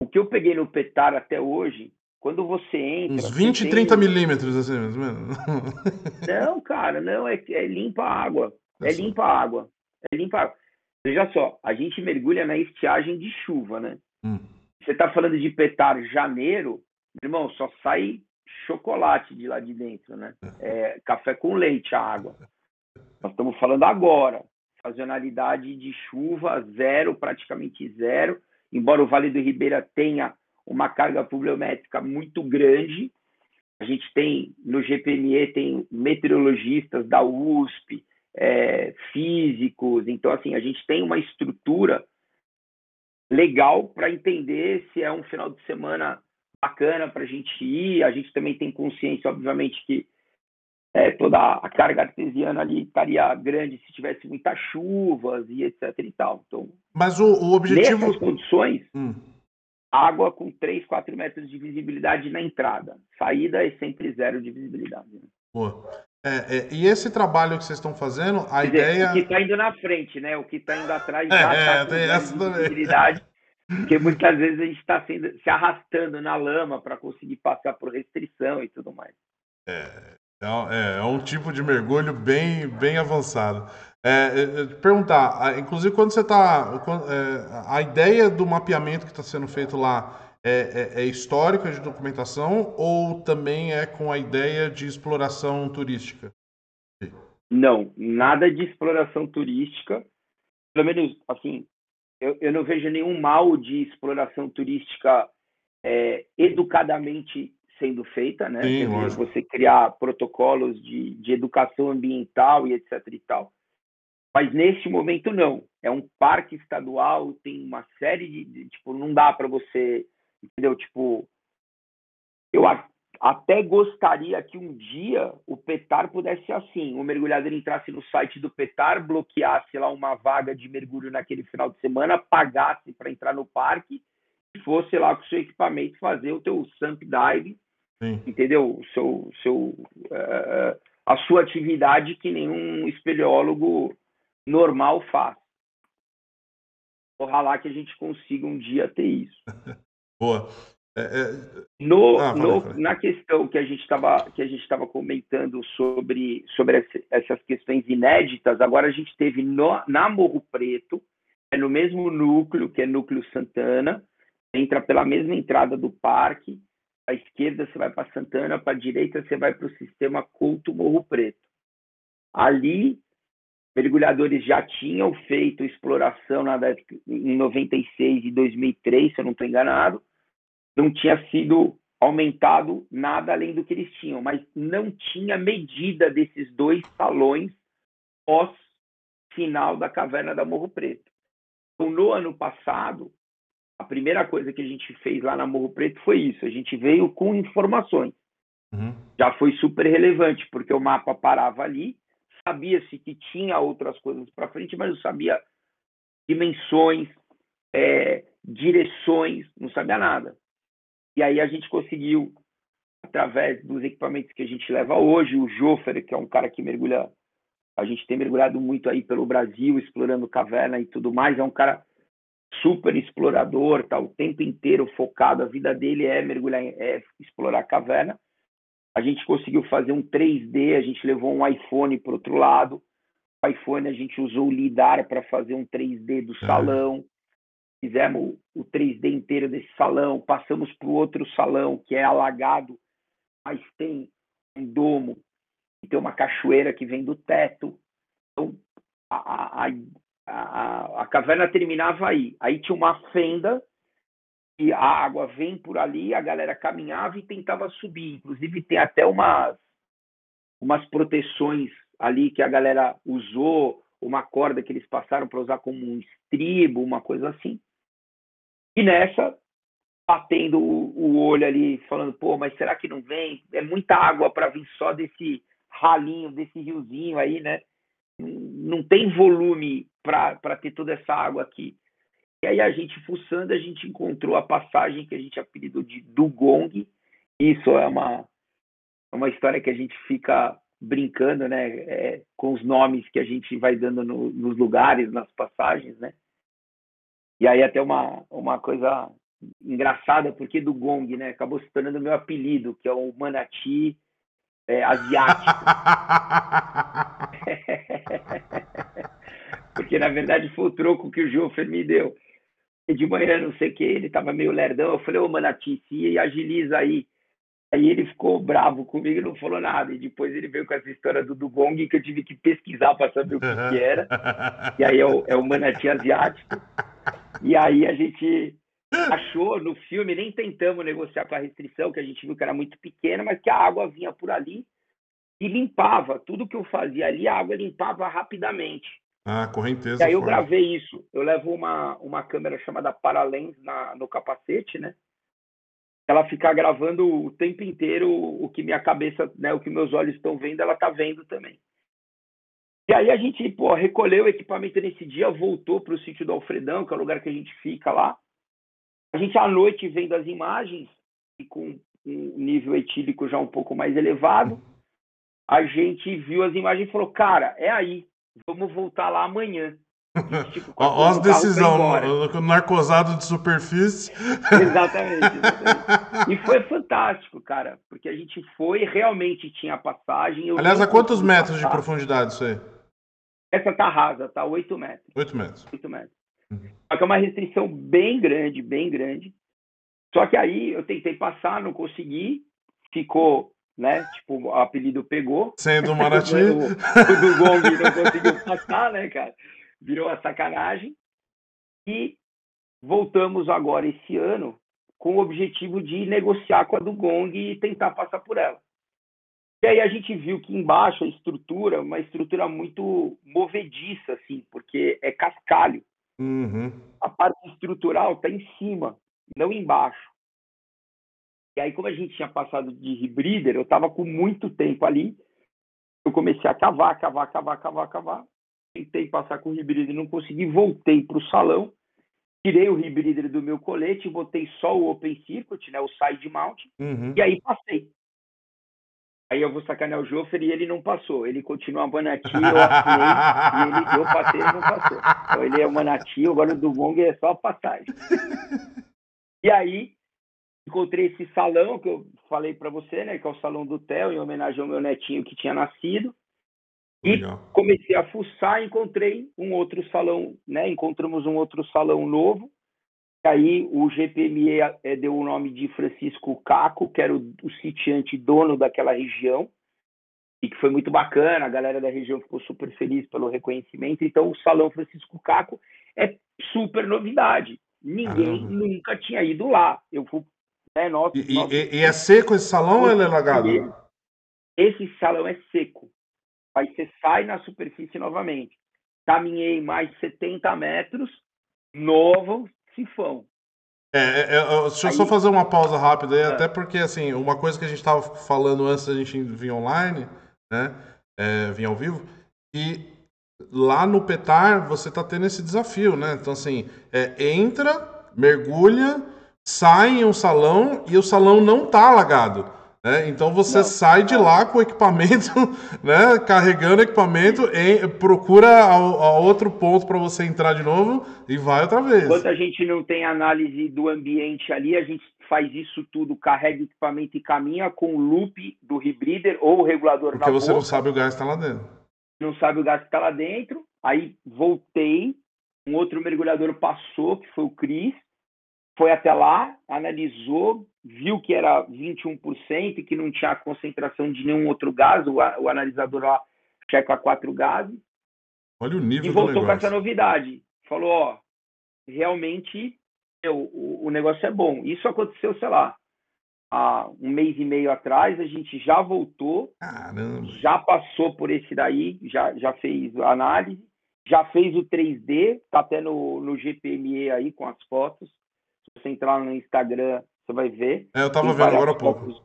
o que eu peguei no petar até hoje, quando você entra.
Uns 20, 30 milímetros, assim, mais ou menos. [LAUGHS]
Não, cara, não, é, é limpa a água. É, é limpa a água. É limpa a água. Veja só, a gente mergulha na estiagem de chuva, né? Hum. Você tá falando de petar janeiro, irmão, só sai chocolate de lá de dentro, né? É, café com leite, a água. Nós estamos falando agora sazonalidade de chuva zero, praticamente zero, embora o Vale do Ribeira tenha uma carga pluviométrica muito grande. A gente tem no GPME tem meteorologistas da USP, é, físicos, então assim a gente tem uma estrutura legal para entender se é um final de semana bacana para a gente ir. A gente também tem consciência, obviamente, que é, toda a carga artesiana ali estaria grande se tivesse muitas chuvas e etc e tal. Então,
Mas o, o objetivo...
Nessas condições, hum. Água com 3, 4 metros de visibilidade na entrada. Saída é sempre zero de visibilidade. Né?
Boa. É, é, e esse trabalho que vocês estão fazendo, a Quer ideia... Dizer,
o que está indo na frente, né? O que está indo atrás é, já está é, com essa visibilidade. Porque muitas vezes a gente está se arrastando na lama para conseguir passar por restrição e tudo mais.
É, é, é um tipo de mergulho bem, bem avançado. É, é, é perguntar, inclusive quando você está. É, a ideia do mapeamento que está sendo feito lá é, é, é, histórica de documentação ou também é com a ideia de exploração turística?
Não, nada de exploração turística. Pelo menos, assim, eu, eu não vejo nenhum mal de exploração turística educadamente sendo feita, né? Sim, você criar protocolos de, de educação ambiental e etc e tal. Mas neste momento não. É um parque estadual, tem uma série de, de tipo, não dá para você, entendeu? Tipo, eu a, até gostaria que um dia o Petar pudesse ser assim, o mergulhador entrasse no site do Petar, bloqueasse lá uma vaga de mergulho naquele final de semana, pagasse para entrar no parque e fosse lá com o seu equipamento fazer o teu sump dive Sim. entendeu? O seu, seu, uh, a sua atividade que nenhum espeleólogo normal faz. Ojalá que a gente consiga um dia ter isso. [LAUGHS]
Boa. É, é...
No, ah, no, na questão que a gente estava que a gente estava comentando sobre sobre essas questões inéditas, agora a gente teve no, na Morro Preto, é no mesmo núcleo que é núcleo Santana, entra pela mesma entrada do parque à esquerda você vai para Santana, para a direita você vai para o sistema Couto Morro Preto. Ali, mergulhadores já tinham feito exploração na, em 96 e 2003, se eu não estou enganado, não tinha sido aumentado nada além do que eles tinham, mas não tinha medida desses dois salões pós final da caverna da Morro Preto. Então, no ano passado, a primeira coisa que a gente fez lá na Morro Preto foi isso. A gente veio com informações. Uhum. Já foi super relevante, porque o mapa parava ali, sabia-se que tinha outras coisas para frente, mas não sabia dimensões, é, direções, não sabia nada. E aí a gente conseguiu, através dos equipamentos que a gente leva hoje, o Joffer, que é um cara que mergulha, a gente tem mergulhado muito aí pelo Brasil, explorando caverna e tudo mais, é um cara super explorador, tá o tempo inteiro focado, a vida dele é mergulhar, é explorar caverna. A gente conseguiu fazer um 3D, a gente levou um iPhone para outro lado. O iPhone a gente usou o lidar para fazer um 3D do salão fizemos o 3D inteiro desse salão, passamos para o outro salão, que é alagado, mas tem um domo, e tem uma cachoeira que vem do teto. Então, a, a, a, a caverna terminava aí. Aí tinha uma fenda, e a água vem por ali, a galera caminhava e tentava subir. Inclusive, tem até umas, umas proteções ali que a galera usou, uma corda que eles passaram para usar como um estribo, uma coisa assim. E nessa, batendo o, olho ali, falando, pô, mas será que não vem? É muita água para vir só desse ralinho, desse riozinho aí, né? Não tem volume para ter toda essa água aqui. E aí a gente fuçando, a gente encontrou a passagem que a gente apelidou de Dugong. Isso é uma, é uma história que a gente fica brincando, né? É, com os nomes que a gente vai dando no, nos lugares, nas passagens, né? E aí até uma, uma coisa engraçada, porque do Gong, né? Acabou se tornando meu apelido, que é o Manati é, asiático. [LAUGHS] [LAUGHS] porque na verdade foi o troco que o Jofer me deu. E de manhã, não sei o que, ele tava meio lerdão. Eu falei, ô Manati, se agiliza aí. Aí ele ficou bravo comigo e não falou nada. E depois ele veio com essa história do Dugong que eu tive que pesquisar para saber o que, que, era. [LAUGHS] E aí é o, é o manati asiático. E aí a gente achou no filme, nem tentamos negociar com a restrição, que a gente viu que era muito pequena, mas que a água vinha por ali e limpava. Tudo que eu fazia ali, a água limpava rapidamente.
Ah, correnteza.
E aí eu gravei isso. Eu levo uma, uma câmera chamada Paralens na, no capacete, né? Ela fica gravando o tempo inteiro o que minha cabeça, né, o que meus olhos estão vendo, ela tá vendo também. E aí a gente pô, recolheu o equipamento nesse dia, voltou para o sítio do Alfredão, que é o lugar que a gente fica lá. A gente à noite vendo as imagens e com um nível etílico já um pouco mais elevado, a gente viu as imagens e falou, cara, é aí, vamos voltar lá amanhã. [LAUGHS]
Tipo, Ó, as decisão, no, narcosado de superfície.
Exatamente, exatamente, E foi [LAUGHS] fantástico, cara, porque a gente foi, realmente tinha passagem.
Aliás, a quantos metros passar. de profundidade isso aí?
Essa tá rasa, tá 8 metros.
8 metros.
8 metros. Uhum. Só que é uma restrição bem grande, bem grande. Só que aí eu tentei passar, não consegui, ficou, né? Tipo, o apelido pegou.
Sendo Maraty. [LAUGHS]
o, o do Gong não conseguiu passar, né, cara? virou a sacanagem. E voltamos agora esse ano com o objetivo de negociar com a do Gong e tentar passar por ela. E aí a gente viu que embaixo a estrutura, uma estrutura muito movediça, assim, porque é cascalho.
Uhum.
A parte estrutural está em cima, não embaixo. E aí, como a gente tinha passado de rebreather, eu estava com muito tempo ali. Eu comecei a cavar, cavar, cavar, cavar, cavar tentei passar com o rebreather, não consegui, voltei para o salão, tirei o rebreather do meu colete, botei só o open circuit, né, o side mount,
uhum.
e aí passei. Aí eu vou sacanear o Joffer e ele não passou. Ele continua Manati, eu assinei, e ele, eu passei ele não passou. Então ele é Manati, agora o do Gong é só a passagem. [LAUGHS] E aí, encontrei esse salão que eu falei para você, né, que é o salão do Theo, em homenagem ao meu netinho que tinha nascido. E Legal. comecei a fuçar, encontrei um outro salão, né? Encontramos um outro salão novo. Aí o GPME é, deu o nome de Francisco Caco, que era o, o sitiante dono daquela região, e que foi muito bacana. A galera da região ficou super feliz pelo reconhecimento. Então, o Salão Francisco Caco é super novidade. Ninguém nunca tinha ido lá. Eu É nosso.
E,
nosso...
e, e é seco esse salão ou ele é lagado?
Esse salão é seco. Aí você sai na superfície novamente. Caminhei mais 70 metros, novo sifão.
É, é, é deixa eu
Aí-
só fazer uma pausa rápida aí,
É.
até porque, assim, uma coisa que a gente estava falando antes da gente vir online, né, é, vir ao vivo, e lá no Petar você tá tendo esse desafio, né? Então, assim, é, entra, mergulha, sai em um salão e o salão não tá alagado. Né? Então você
Não.
sai de lá com o equipamento, [LAUGHS] né? carregando o equipamento, em- procura a, a outro ponto para você entrar de novo e vai outra vez.
Enquanto a gente não tem análise do ambiente ali, a gente faz isso tudo, carrega o equipamento e caminha com o loop do rebreather ou o regulador
Porque você
boca.
não sabe o gás que está lá dentro.
não sabe o gás que está lá dentro. Aí voltei, um outro mergulhador passou, que foi o Cris, foi até lá, analisou, viu que era 21% e que não tinha concentração de nenhum outro gás, o, o analisador lá checa quatro gases,
Olha o
e
nível do
voltou com essa novidade. Falou, ó, realmente meu, o, o negócio é bom. Isso aconteceu, sei lá, há um mês e meio atrás, a gente já voltou,
Caramba.
já passou por esse daí, já, já fez a análise, já fez o 3D, tá até no, no GPME aí com as fotos. Se você entrar no Instagram, você vai ver.
É, eu tava vendo agora há pouco.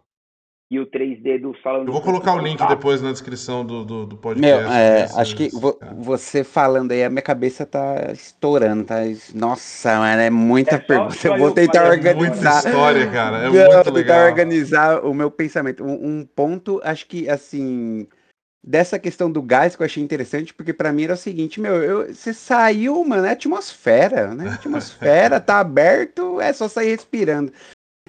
E o 3D do salão
Eu vou colocar o link
tá?
depois na descrição do, do, do podcast.
Meu, é, acho que vo- você falando aí, a minha cabeça tá estourando, tá? Nossa, mano, é muita
É
pergunta. Eu vou
eu
tentar
falei,
É muita
organizar.
história, cara. É
Não,
muito
tentar
legal.
organizar o meu pensamento. Um, um ponto, acho que, assim, dessa questão do gás que eu achei interessante, porque pra mim era o seguinte, meu, eu- você saiu, mano, é atmosfera, né? [LAUGHS] Atmosfera, tá aberto, é só sair respirando.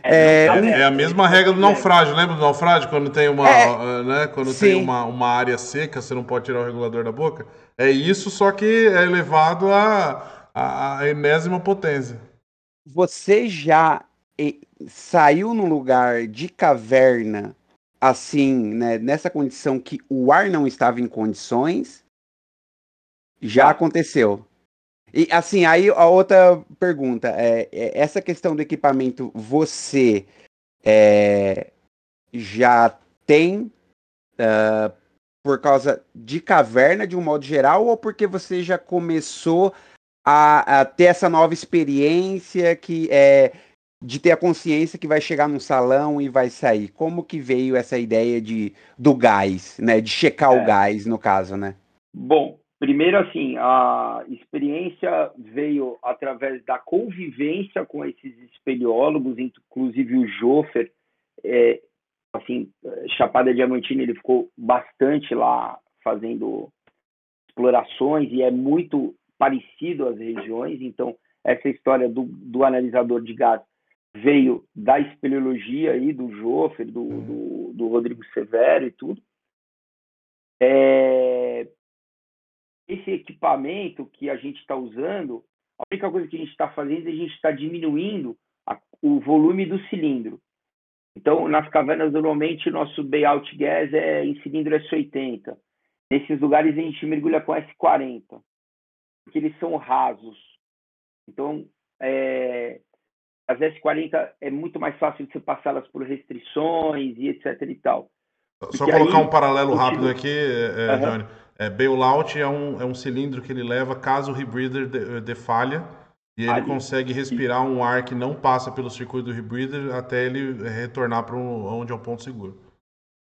É,
não,
um-
É a mesma regra do naufrágio, lembra do naufrágio? Quando tem uma,
É,
uh, né, quando
sim.
tem uma, uma área seca, você não pode tirar o regulador da boca. É isso, só que é elevado a, a, a enésima potência.
Você já eh, saiu num lugar de caverna, assim, né, nessa condição que o ar não estava em condições? Já
Já.
aconteceu. E assim, aí a outra pergunta é, é, essa questão do equipamento, você é, já tem ah, por causa de caverna de um modo geral ou porque você já começou a, a ter essa nova experiência que é de ter a consciência que vai chegar num salão e vai sair? Como que veio essa ideia de do gás, né? De checar
É.
o gás, no caso, né?
Bom, primeiro assim, a experiência veio através da convivência com esses espeleólogos, inclusive o Joffer, é, assim, Chapada Diamantina, ele ficou bastante lá fazendo explorações e é muito parecido às regiões, então essa história do, do analisador de gás veio da espeleologia aí, do Joffer, do, do, do Rodrigo Severo e tudo. É, esse equipamento que a gente está usando, a única coisa que a gente está fazendo é a gente está diminuindo a- o volume do cilindro. Então, nas cavernas, normalmente, o nosso buyout gas é em cilindro S80. Nesses lugares, a gente mergulha com S40, porque eles são rasos. Então, é, as S40 é muito mais fácil de você passá-las por restrições e etc e tal.
Só
Porque
colocar
aí,
um paralelo rápido aqui, é,
Aham.
Johnny. É, bailout é um, é um cilindro que ele leva caso o rebreather de, de falha e ele
Ali.
consegue respirar um ar que não passa pelo circuito do rebreather até ele retornar para onde é o ponto seguro.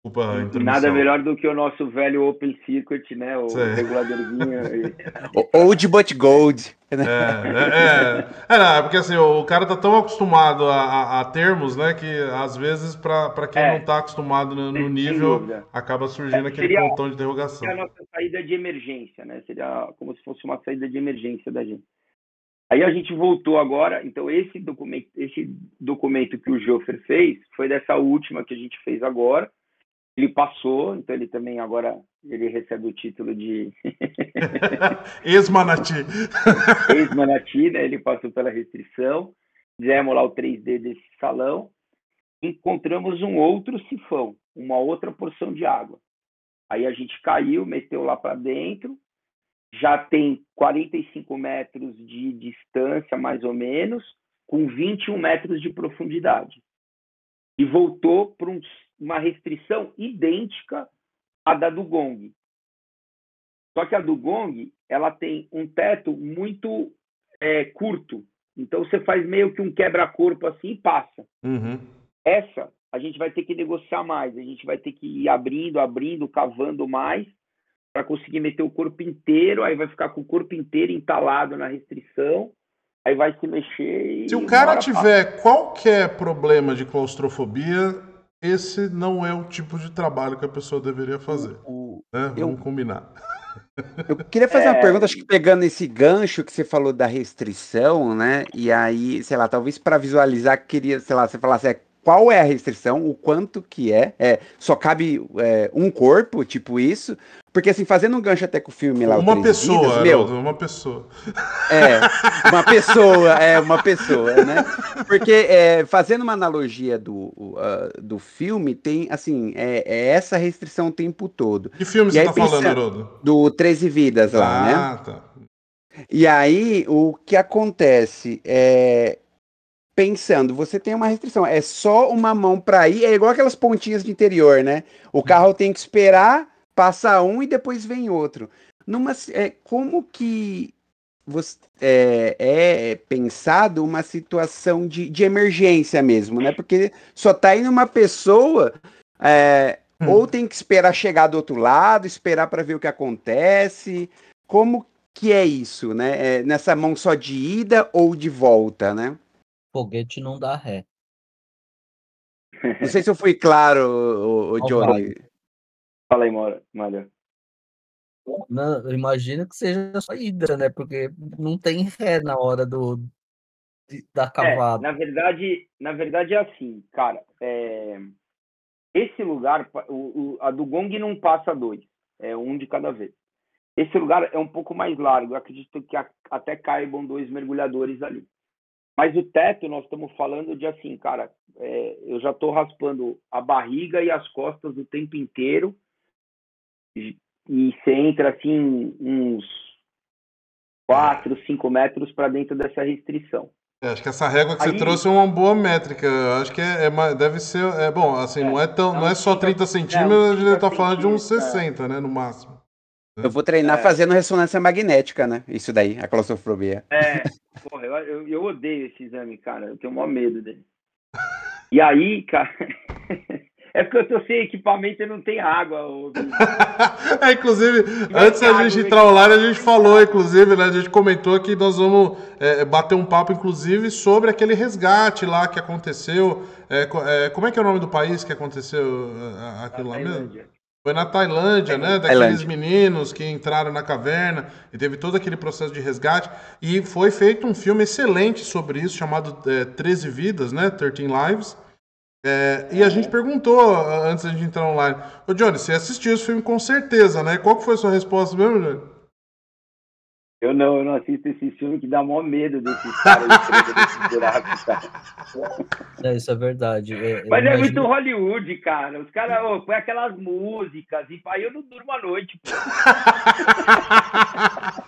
Desculpa a introdução.
nada melhor do que o nosso velho Open Circuit, né? O
Sei.
reguladorzinho. [LAUGHS]
O- Old but gold.
É, é, é, é, não, é porque assim, o cara tá tão acostumado a, a- a termos, né, que às vezes para quem
É.
não tá acostumado no, no nível, acaba surgindo
É,
aquele
seria-
pontão de interrogação.
é a nossa saída de emergência, né? Seria como se fosse uma saída de emergência da gente. Aí a gente voltou agora, então esse documento, esse documento que o Joffer fez foi dessa última que a gente fez agora. Ele passou, então ele também agora ele recebe o título de [LAUGHS]
Ex-Manati. [LAUGHS]
ex-manati, né? Ele passou pela restrição. Fizemos lá o 3D desse salão. Encontramos um outro sifão, uma outra porção de água. Aí a gente caiu, meteu lá para dentro. Já tem 45 metros de distância, mais ou menos, com 21 metros de profundidade. e voltou para um, uma restrição idêntica à da do Gong. Só que a do Gong, ela tem um teto muito é, curto. Então você faz meio que um quebra-corpo assim e passa.
Uhum.
Essa a gente vai ter que negociar mais, a gente vai ter que ir abrindo, abrindo, cavando mais para conseguir meter o corpo inteiro, aí vai ficar com o corpo inteiro entalado na restrição, aí vai se mexer.
Se o cara tiver passa. qualquer problema de claustrofobia, esse não é o tipo de trabalho que a pessoa deveria fazer. O, né? Vamos eu, combinar.
Eu queria fazer é... uma pergunta, acho que pegando esse gancho que você falou da restrição, né? E aí, sei lá, talvez para visualizar, queria, sei lá, você falasse, é, qual é a restrição, o quanto que é, é só cabe é, um corpo, tipo isso, porque assim, fazendo um gancho até com o filme lá,
Uma pessoa, vidas, meu, uma pessoa.
É, uma pessoa, é, uma pessoa, né? Porque é, fazendo uma analogia do, uh, do filme, tem, assim, é, é, essa restrição o tempo todo.
Que filme e você tá falando, Haroldo?
Do 13 Vidas lá, né? ah, né? tá. E aí, o que acontece é pensando, você tem uma restrição, é só uma mão para ir, é igual aquelas pontinhas de interior, né? O carro tem que esperar passar um e depois vem outro. Numa, é, como que você, é, é, pensado uma situação de, de emergência mesmo, né? Porque só tá indo uma pessoa, é, hum. ou tem que esperar chegar do outro lado, esperar para ver o que acontece. Como que é isso, né? É nessa mão só de ida ou de volta, né?
Foguete não dá ré.
Não sei se eu fui claro, o, o Johnny.
Fala aí, Mário.
Não, eu imagino que seja só ida, né? Porque não tem ré na hora do da cavada.
É, na verdade, na verdade é assim, cara. É, esse lugar, o, o, a do Gong não passa dois, é um de cada vez. Esse lugar é um pouco mais largo, eu acredito que a, até caibam dois mergulhadores ali. Mas o teto, nós estamos falando de assim, cara, é, eu já estou raspando a barriga e as costas o tempo inteiro. E, e você entra assim uns 4, 5 metros para dentro dessa restrição.
É, acho que essa régua que Aí, você trouxe é uma boa métrica. Acho que é, é deve ser. É bom, assim, é, não é tão. Não é só 30 centímetros, a gente está falando de uns 60, é. né? No máximo.
Eu vou treinar é. fazendo ressonância magnética, né? Isso daí, a claustrofobia.
É, porra, eu, eu, eu, odeio esse exame, cara. Eu tenho o maior medo dele. E aí, cara. [LAUGHS] é porque eu tô sem equipamento e não tem água. [LAUGHS]
é, inclusive, antes da gente entrar online, a gente falou, inclusive, né? A gente comentou que nós vamos é, bater um papo, inclusive, sobre aquele resgate lá que aconteceu. É, é, como é que é o nome do país que aconteceu é, aquilo lá mesmo? Foi na Tailândia, né? Daqueles Tailândia. meninos que entraram na caverna e teve todo aquele processo de resgate. E foi feito um filme excelente sobre isso, chamado é, 13 Vidas, né? 13 Lives. É, e a gente perguntou antes de entrar online: Ô Johnny, você assistiu esse filme com certeza, né? Qual que foi a sua resposta mesmo, Johnny?
Eu não, eu não assisto esse filme que dá maior medo desses caras desses buracos, cara.
É, isso é verdade.
É, Mas é muito Hollywood, cara. Os caras oh, põem aquelas músicas e aí eu não durmo à noite. [LAUGHS]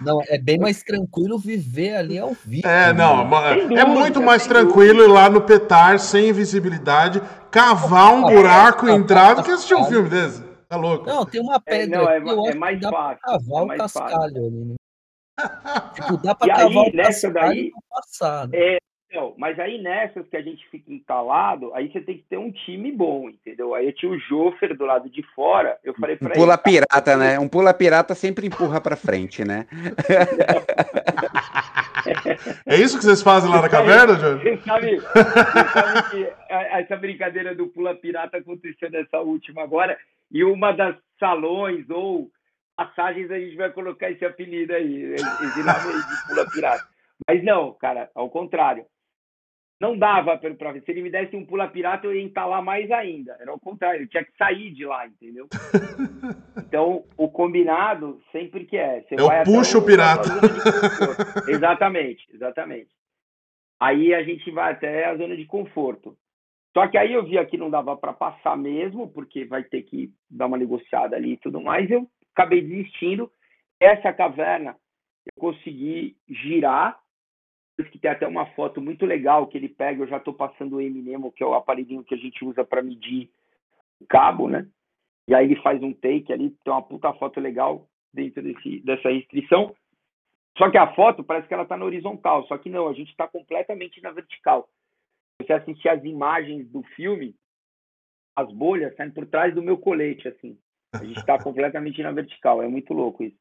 Não, é bem mais tranquilo viver ali ao vivo.
É, não, é dúvida, é muito mais tranquilo ir lá no petar, sem visibilidade, cavar um buraco, entrar do que assistir um filme desse. Tá louco?
Não, tem uma é, pedra. É, não, é, é mais fácil. Cavar é mais o cascalho fácil. ali, né?
Tipo, dá para cavar aí, nessa daí, passar, né? é, não, mas aí nessas que a gente fica entalado, aí você tem que ter um time bom, entendeu? Aí eu tinha o Joffer do lado de fora, eu falei para
um ele... Pula pirata, né? Um pula pirata sempre empurra para frente, né?
é isso que vocês fazem lá na caverna, João?
Você sabe, você sabe que essa brincadeira do pula pirata aconteceu nessa última agora, e uma das salões ou passagens a gente vai colocar esse apelido aí, aí de pula pirata. Mas não, cara, ao contrário. Não dava para ver. Se ele me desse um pula pirata, eu ia entalar mais ainda. Era o contrário, eu tinha que sair de lá, entendeu? Então, o combinado sempre que é.
Você eu puxo o pirata.
exatamente, exatamente. Aí a gente vai até a zona de conforto. Só que aí eu vi que não dava para passar mesmo, porque vai ter que dar uma negociada ali e tudo mais. Eu acabei desistindo. Essa caverna eu consegui girar que tem até uma foto muito legal que ele pega, eu já estou passando o M-Nemo, que é o aparelhinho que a gente usa para medir o cabo, né? E aí ele faz um take ali, tem uma puta foto legal dentro desse, dessa restrição. Só que a foto parece que ela está na horizontal, só que não, a gente está completamente na vertical. Você assistir as imagens do filme, as bolhas saem por trás do meu colete, assim. A gente está completamente na vertical, é muito louco isso.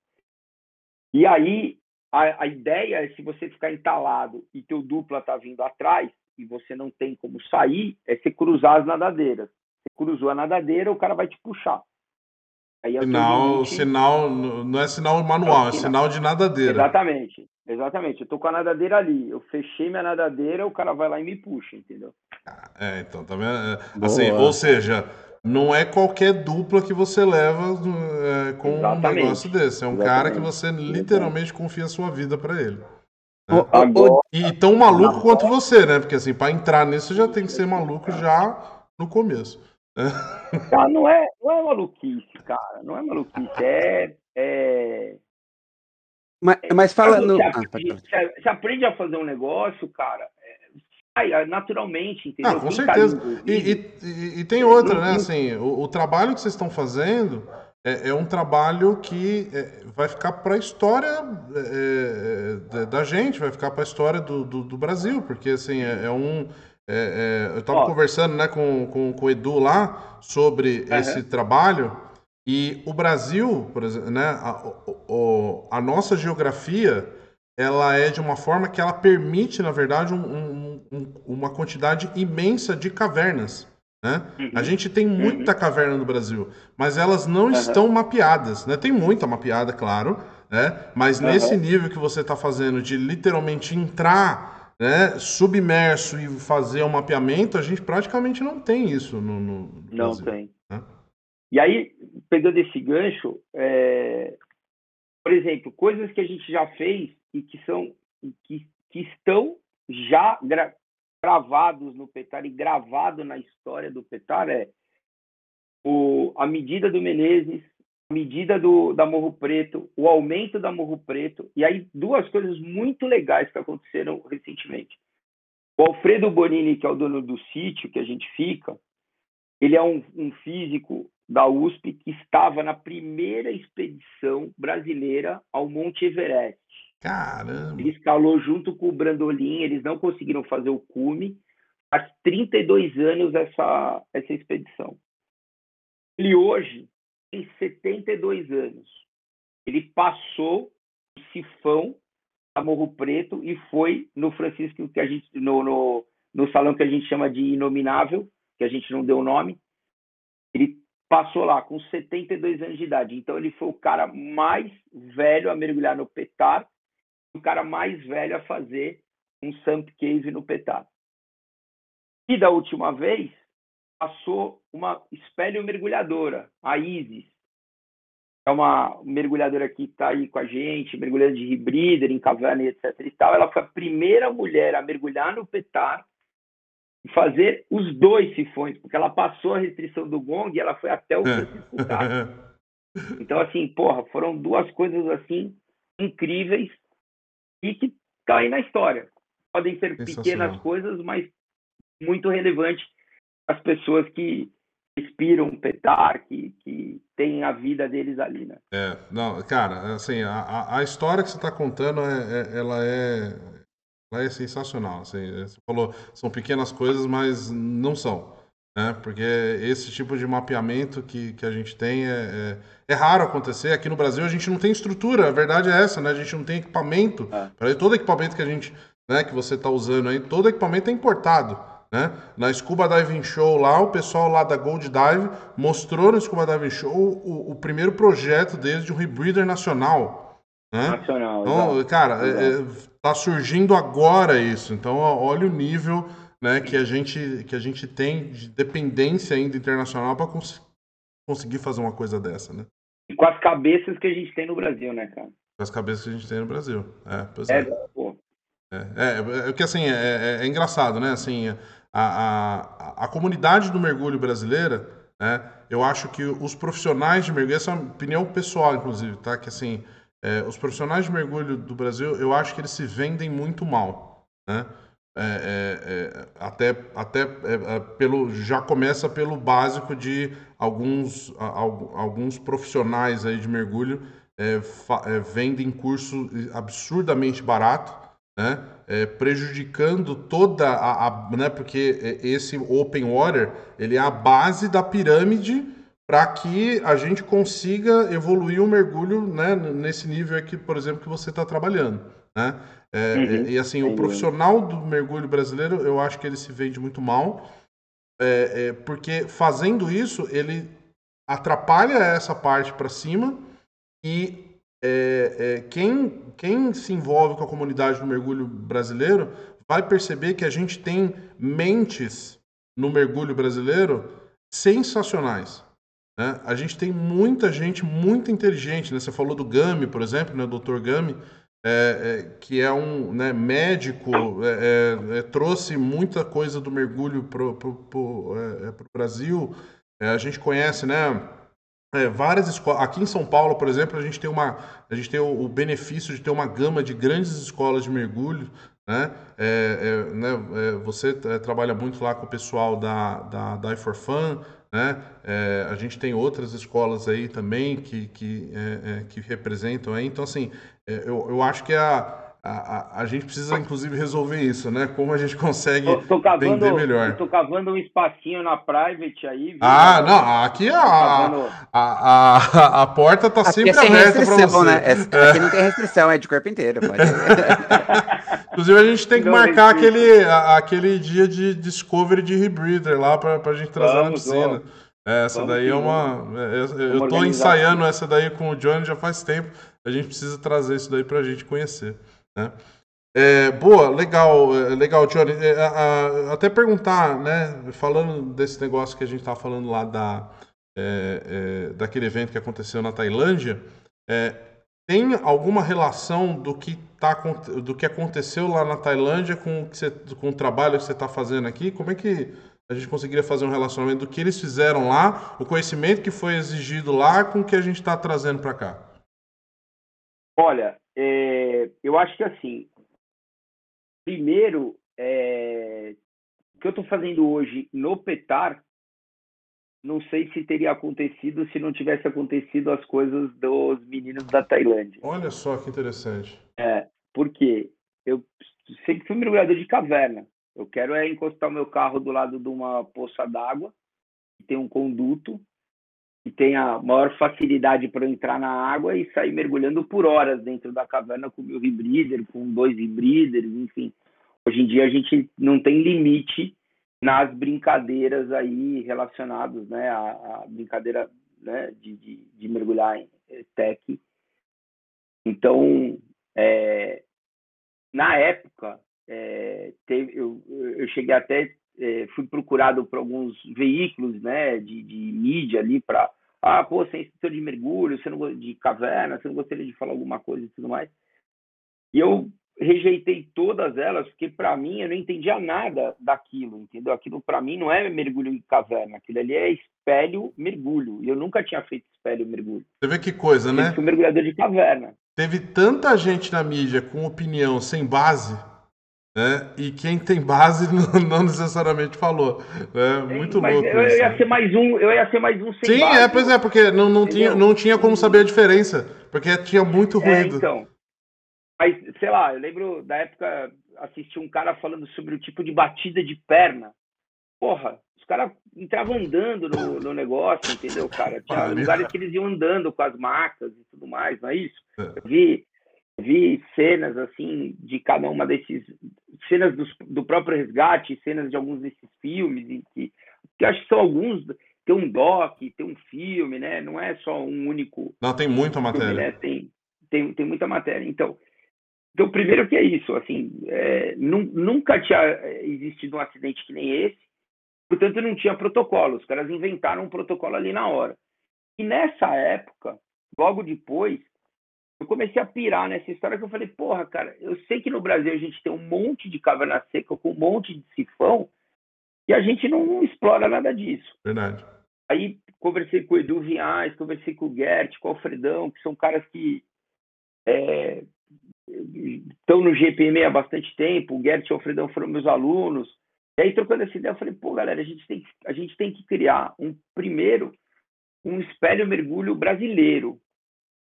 E aí, a, a, ideia é se você ficar entalado e teu dupla tá vindo atrás e você não tem como sair, é você cruzar as nadadeiras. Você cruzou a nadadeira, o cara vai te puxar.
Aí, sinal, sinal, não é sinal manual, é, é sinal de nadadeira.
Exatamente, exatamente. Eu tô com a nadadeira ali, eu fechei minha nadadeira, o cara vai lá e me puxa, entendeu?
É, então, tá vendo? É, assim, ou seja, não é qualquer dupla que você leva é, com Exatamente. um negócio desse. É um Exatamente. cara que você literalmente confia a sua vida para ele. Né? Agora, e tão maluco quanto você, né? Porque assim, para entrar nisso já tem que ser maluco já no começo.
Cara, não é, não é maluquice, cara. Não é maluquice. É. é...
Mas, mas fala. Você,
no... aprende, ah, você aprende a fazer um negócio, cara naturalmente, entendeu?
Ah, com Quem tá certeza. Tá e, e, e, tem outra, né? Assim, o, o, trabalho que vocês estão fazendo é, é um trabalho que é, vai ficar para a história é, é da gente, vai ficar para a história do, do, do, Brasil, porque assim, é, é um. É, eu estava conversando né, com, com, com, o Edu lá sobre uhum. esse trabalho. E o Brasil, por exemplo, né, a, a, a nossa geografia ela é de uma forma que ela permite, na verdade, um, um, uma quantidade imensa de cavernas. Né? Uhum. A gente tem muita uhum. caverna no Brasil, mas elas não estão mapeadas. Né? Tem muita mapeada, claro, né? mas nesse nível que você está fazendo de literalmente entrar né, submerso e fazer um mapeamento, a gente praticamente não tem isso no, no
Não Brasil, tem. Né? E aí, pegando esse gancho, é... por exemplo, coisas que a gente já fez e que são que, que estão já gra, gravados no Petar e gravado na história do Petar é o, a medida do Menezes, medida do, da Morro Preto, o aumento da Morro Preto, e aí duas coisas muito legais que aconteceram recentemente. O Alfredo Bonini, que é o dono do sítio que a gente fica, ele é um, um físico da USP que estava na primeira expedição brasileira ao Monte Everest.
Caramba!
Ele escalou junto com o Brandolin, eles não conseguiram fazer o cume. Faz 32 anos essa, essa expedição. Ele hoje tem 72 anos. Ele passou o sifão a Morro Preto e foi no Francisco que a gente no, no, no salão que a gente chama de inominável, que a gente não deu nome. Ele passou lá com 72 anos de idade. Então ele foi o cara mais velho a mergulhar no Petar o cara mais velho a fazer um Sump Cave no Petá. E da última vez, passou uma espelho mergulhadora, a Isis. É uma mergulhadora que está aí com a gente, mergulhando de rebreather, em caverna e etc. E tal. Ela foi a primeira mulher a mergulhar no Petar e fazer os dois sifões, porque ela passou a restrição do Gong e ela foi até o Francisco [LAUGHS] Então, assim, porra, foram duas coisas assim incríveis e que aí na história. Podem ser pequenas coisas, mas muito relevante as pessoas que inspiram petar, que, que têm a vida deles ali, né?
É, não, cara, assim, a, a história que você está contando, é, é, ela é ela é sensacional. Assim, você falou, são pequenas coisas, mas não são né? Porque esse tipo de mapeamento que, que a gente tem é, é, é, raro acontecer. Aqui no Brasil a gente não tem estrutura, a verdade é essa, né? A gente não tem equipamento. É. Todo equipamento que a gente, né, que você está usando aí, todo equipamento é importado. Né? Na Scuba Diving Show lá, o pessoal lá da Gold Dive mostrou no Scuba Diving Show o, o primeiro projeto deles de um rebreather nacional. Né? Nacional. Então, cara, é, é, tá surgindo agora isso. Então, olha o nível né, que a gente que a gente tem de dependência ainda internacional para cons conseguir fazer uma coisa dessa, né?
E com as cabeças que a gente tem no Brasil, né, cara?
Com as cabeças que a gente tem no Brasil. É, pois é. É, pô. é, é, é, que assim, é, é, é, engraçado, né? Assim, a, a, a comunidade do mergulho brasileira, né? Eu acho que os profissionais de mergulho, essa é uma opinião pessoal, inclusive, tá? Que assim, é, os profissionais de mergulho do Brasil, eu acho que eles se vendem muito mal. né? É, é, é, até até é, é, pelo já começa pelo básico de alguns alguns profissionais aí de mergulho vendem curso absurdamente barato né prejudicando toda a, a, né porque esse open water ele é a base da pirâmide para que a gente consiga evoluir o mergulho né, nesse nível aqui, por exemplo, que você está trabalhando. Né? É, uhum. E assim, o profissional do mergulho brasileiro, eu acho que ele se vende muito mal, é, é, porque fazendo isso, ele atrapalha essa parte para cima e é, é, quem, quem se envolve com a comunidade do mergulho brasileiro vai perceber que a gente tem mentes no mergulho brasileiro sensacionais. Né? A gente tem muita gente muito inteligente. Né? Você falou do Gami, por exemplo, né? o Dr. Gami, é, é, que é um né, médico, é, é, é, trouxe muita coisa do mergulho para o é, Brasil. a gente conhece, né? Várias escolas. Aqui em São Paulo, por exemplo, a gente tem, uma, a gente tem o, o benefício de ter uma gama de grandes escolas de mergulho. Né? né você trabalha muito lá com o pessoal da, da, da iForFun, né? É, a gente tem outras escolas aí também que, que, é, é, que representam aí. Então, assim, é, eu, eu acho que a, a, a, gente precisa, inclusive, resolver isso, né? Como a gente consegue tô, tô cavando, vender melhor.
Estou cavando um espacinho na private aí. Viu?
Ah, não, aqui a, a, a, a, porta está sempre é aberta para você. Né?
É, aqui não tem restrição, é de corpo inteiro. [LAUGHS]
inclusive, a gente tem que não marcar aquele, aquele dia de discovery de rebreather lá para a gente trazer vamos, na piscina. Vamos. É, essa vamos daí é uma. eu estou ensaiando essa daí com o Johnny já faz tempo. A gente precisa trazer isso daí para a gente conhecer. Né? É, boa, legal, é, legal, Johnny. É, a, a, até perguntar, né? Falando desse negócio que a gente estava falando lá da, é, é, daquele evento que aconteceu na Tailândia, é, tem alguma relação do que, tá, do que aconteceu lá na Tailândia com, o, com o trabalho que você está fazendo aqui? Como é que a gente conseguiria fazer um relacionamento do que eles fizeram lá, o conhecimento que foi exigido lá, com o que a gente está trazendo para cá?
Olha, é, eu acho que assim, primeiro, é, o que eu estou fazendo hoje no PETAR, não sei se teria acontecido se não tivesse acontecido as coisas dos meninos da Tailândia.
Olha só que interessante.
É, porque eu sempre fui mergulhador de caverna. Eu quero é encostar o meu carro do lado de uma poça d'água, tem um conduto, que tem a maior facilidade para entrar na água e sair mergulhando por horas dentro da caverna com o meu rebreather, com dois rebreathers, enfim. Hoje em dia a gente não tem limite nas brincadeiras aí relacionadas né, à, à brincadeira né, de, de, de, mergulhar em eh, tech. Então, é, na época, é, teve, eu, eu cheguei até é, fui procurado por alguns veículos né, de, de mídia ali para. Ah, pô, você é instrutor de mergulho, você não de caverna, você não gostaria de falar alguma coisa e tudo mais. E eu rejeitei todas elas, porque para mim eu não entendia nada daquilo, entendeu? Aquilo para mim não é mergulho em caverna, aquilo ali é espelho mergulho. E eu nunca tinha feito espelho mergulho.
Você vê que coisa, né?
Eu fui mergulhador de caverna.
Teve tanta gente na mídia com opinião sem base né? E quem tem base [LAUGHS] não, não necessariamente falou. Né? Muito Mas louco.
Eu, eu, ia ser mais um, eu ia ser mais um
sem Sim, base, é, pois é, porque não, não, tinha, não tinha como saber a diferença, porque tinha muito é, ruído. É,
então. Mas, sei lá, eu lembro da época assisti um cara falando sobre o tipo de batida de perna. Porra, os caras entravam andando no, no negócio, entendeu, cara? [LAUGHS] Tinha lugares que eles iam andando com as macas e tudo mais, não é isso? É. Eu vi vi cenas assim de cada uma desses cenas do, do próprio resgate, cenas de alguns desses filmes que, que acho que são alguns tem um doc, tem um filme, né? Não é só um único.
Não tem muita matéria. Filme, né?
Tem tem tem muita matéria. Então então primeiro que é isso, assim, é, nunca tinha existido um acidente que nem esse, portanto não tinha protocolo. Os caras inventaram um protocolo ali na hora. E nessa época, logo depois eu comecei a pirar nessa história que eu falei, porra, cara, eu sei que no Brasil a gente tem um monte de caverna seca com um monte de sifão e a gente não explora nada disso.
Verdade.
Aí conversei com o Edu Vinhais, conversei com o Gert, com o Alfredão, que são caras que é, estão no GPM há bastante tempo, o Gert e o Alfredão foram meus alunos. E aí, trocando essa ideia, eu falei, pô, galera, a gente tem a gente tem que criar um primeiro um espelho mergulho brasileiro,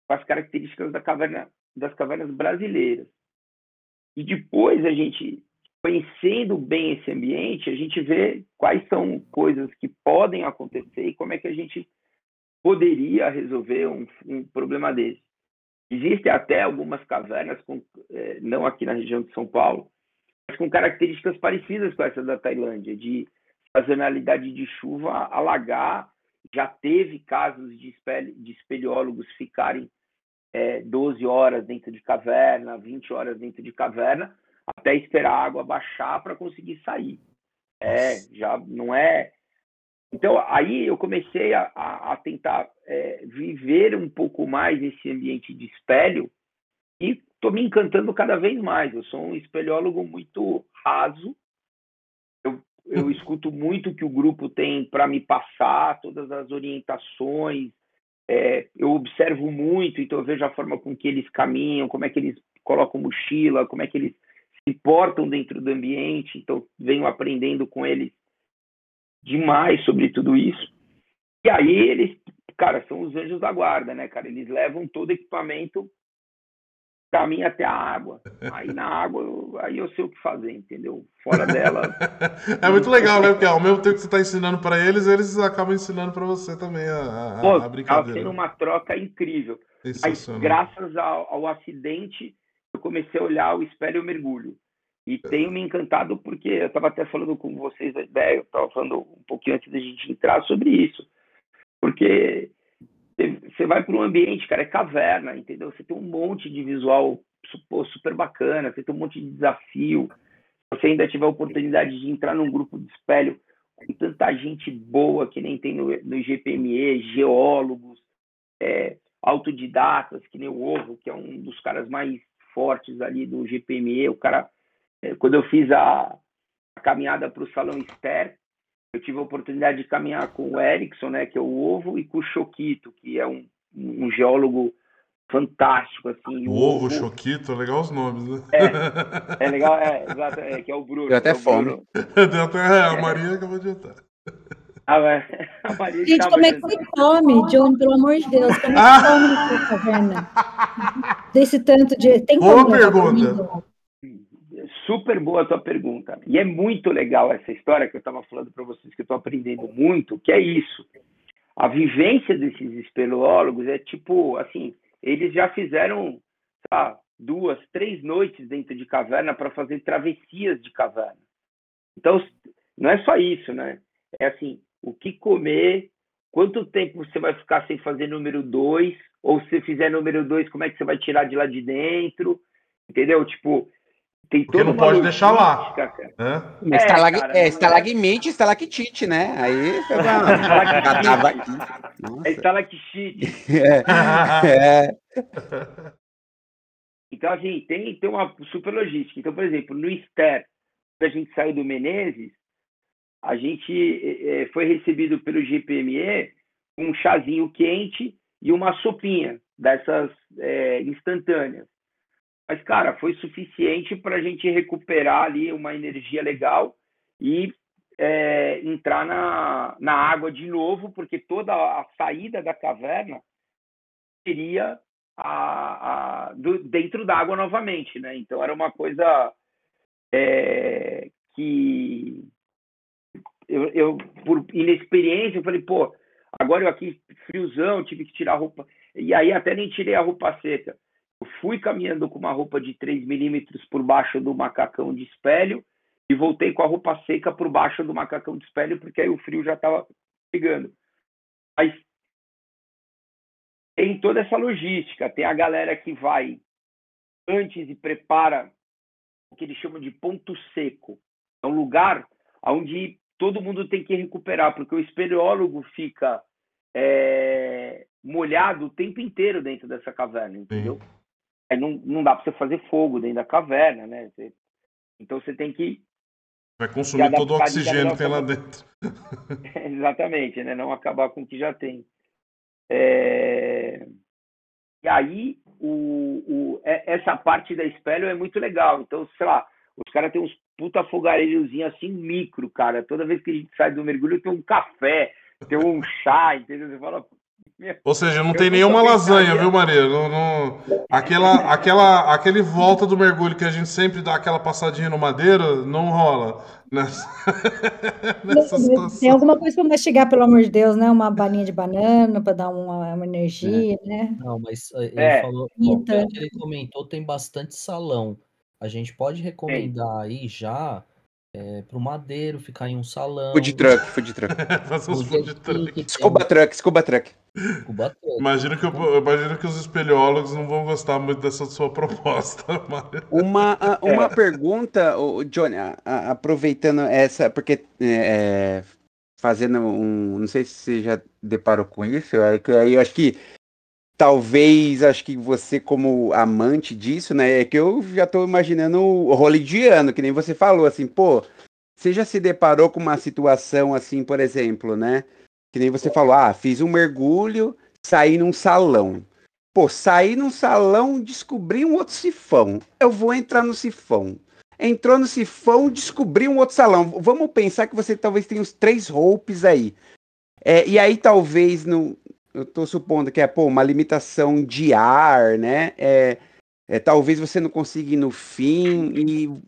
com as características da caverna, das cavernas brasileiras. E depois a gente, conhecendo bem esse ambiente, a gente vê quais são coisas que podem acontecer e como é que a gente poderia resolver um, um problema desse. Existem até algumas cavernas, com, é, não aqui na região de São Paulo, mas com características parecidas com essa da Tailândia, de sazonalidade de chuva alagar. Já teve casos de, espelho, de espeleólogos ficarem é, 12 horas dentro de caverna, 20 horas dentro de caverna, até esperar a água baixar para conseguir sair. É, já não é então, aí eu comecei a, a tentar é, viver um pouco mais esse ambiente de espelho e estou me encantando cada vez mais. Eu sou um espeleólogo muito raso. Eu, escuto muito o que o grupo tem para me passar, todas as orientações. É, eu observo muito, então eu vejo a forma com que eles caminham, como é que eles colocam mochila, como é que eles se portam dentro do ambiente. Então, venho aprendendo com eles demais sobre tudo isso. E aí eles, cara, são os anjos da guarda, né, cara? Eles levam todo equipamento mim até a água. Aí na água, eu, aí eu sei o que fazer, entendeu? Fora dela. [LAUGHS]
é muito legal, né? Porque ao mesmo tempo que você está ensinando para eles, eles acabam ensinando para você também a, a, Pô, a brincadeira. Tá
sendo uma troca incrível. Mas graças ao, ao acidente, eu comecei a olhar o espelho e o mergulho. E tenho me encantado porque eu estava até falando com vocês ideia, eu estava falando um pouquinho antes da gente entrar sobre isso. Porque você vai para um ambiente, cara, é caverna, entendeu? Você tem um monte de visual super bacana, você tem um monte de desafio. Você ainda tiver a oportunidade de entrar num grupo de espelho com tanta gente boa que nem tem no, no GPME, geólogos, é, autodidatas, que nem o Ovo, que é um dos caras mais fortes ali do GPME, o cara é, quando eu fiz a, a caminhada para o Salão Ster, eu tive a oportunidade de caminhar com o Erickson, né, que é o Ovo, e com o Choquito, que é um, um geólogo fantástico, assim.
O Ovo, Choquito, legal os nomes, né?
É, [LAUGHS] é legal, é, exato, é, que é o Bruno.
Deu até
é
fome. [LAUGHS]
Deu até, é, a Maria acabou de entrar.
Ah, [LAUGHS] a Maria Gente, como é que você come, John, pelo amor de Deus? Como é que você come na caverna? Desse tanto de... Tem
Boa pergunta.
Super boa a tua pergunta. E é muito legal essa história que eu estava falando para vocês, que eu estou aprendendo muito, que é isso. A vivência desses espeleólogos é tipo, assim, eles já fizeram sabe, duas, três noites dentro de caverna para fazer travessias de caverna. Então, não é só isso, né? É assim, o que comer, quanto tempo você vai ficar sem fazer número dois, ou se fizer número dois, como é que você vai tirar de lá de dentro, entendeu? Tipo,
tem Porque não pode deixar lá.
É, Estalag, cara, é, estalagmite, estalactite, né? Aí [LAUGHS] você vai.
é estalactite. [LAUGHS] É. é. Então, assim, tem, tem uma super logística. Então, por exemplo, no Ster, quando a gente saiu do Menezes, a gente é, foi recebido pelo GPME um chazinho quente e uma sopinha dessas é, instantâneas. Mas, cara, foi suficiente para a gente recuperar ali uma energia legal e é, entrar na, na água de novo, porque toda a saída da caverna seria a, a, do, dentro da água novamente, né? Então era uma coisa é, que eu, eu, por inexperiência, eu falei, pô, agora eu aqui friozão, tive que tirar a roupa. E aí até nem tirei a roupa seca. Fui caminhando com uma roupa de 3 milímetros por baixo do macacão de espelho e voltei com a roupa seca por baixo do macacão de espelho, porque aí o frio já estava pegando. Mas tem toda essa logística. Tem a galera que vai antes e prepara o que eles chamam de ponto seco. É um lugar onde todo mundo tem que recuperar, porque o espeleólogo fica é, molhado o tempo inteiro dentro dessa caverna, entendeu? Sim não, não dá para você fazer fogo dentro da caverna, né? Você, então você tem que.
Vai consumir todo o oxigênio que tem lá dentro. [LAUGHS]
Exatamente, né? Não acabar com o que já tem. É... E aí o, o, é, essa parte da espelho é muito legal. Então, sei lá, os caras têm uns puta fogareirozinho assim, micro, cara. Toda vez que a gente sai do mergulho, tem um café, tem um chá, entendeu? Você fala,
ou seja, não tem nenhuma lasanha, viu, Maria? Não, não... Aquela, aquela, aquele volta do mergulho que a gente sempre dá aquela passadinha no madeira, não rola nessa, [LAUGHS]
nessa situação. Tem alguma coisa para mastigar, pelo amor de Deus, né? Uma balinha de banana para dar uma, uma energia,
é.
né?
Não, mas eh, ele é. falou, bom, ele comentou, tem bastante salão. A gente pode recomendar aí já é, pro Madeiro, ficar em um salão.
Food truck, food truck. [LAUGHS] Fazer uns food truck. Scuba truck, scuba truck.
Scuba truck. Imagino que, eu, imagino que os espeleólogos não vão gostar muito dessa sua proposta. [LAUGHS]
Uma, uma é. pergunta, Johnny, aproveitando essa, porque é, é, fazendo um. Não sei se você já deparou com isso, é que aí eu acho que talvez, acho que você como amante disso, né, é que eu já tô imaginando o holidiano, que nem você falou, assim, pô, você já se deparou com uma situação assim, por exemplo, né, que nem você falou, ah, fiz um mergulho, saí num salão. Pô, saí num salão, descobri um outro sifão. Eu vou entrar no sifão. Entrou no sifão, descobri um outro salão. Vamos pensar que você talvez tenha uns três roupas aí. É, e aí, talvez, no, eu estou supondo que é pô, uma limitação de ar, né? É, é, talvez você não consiga ir no fim e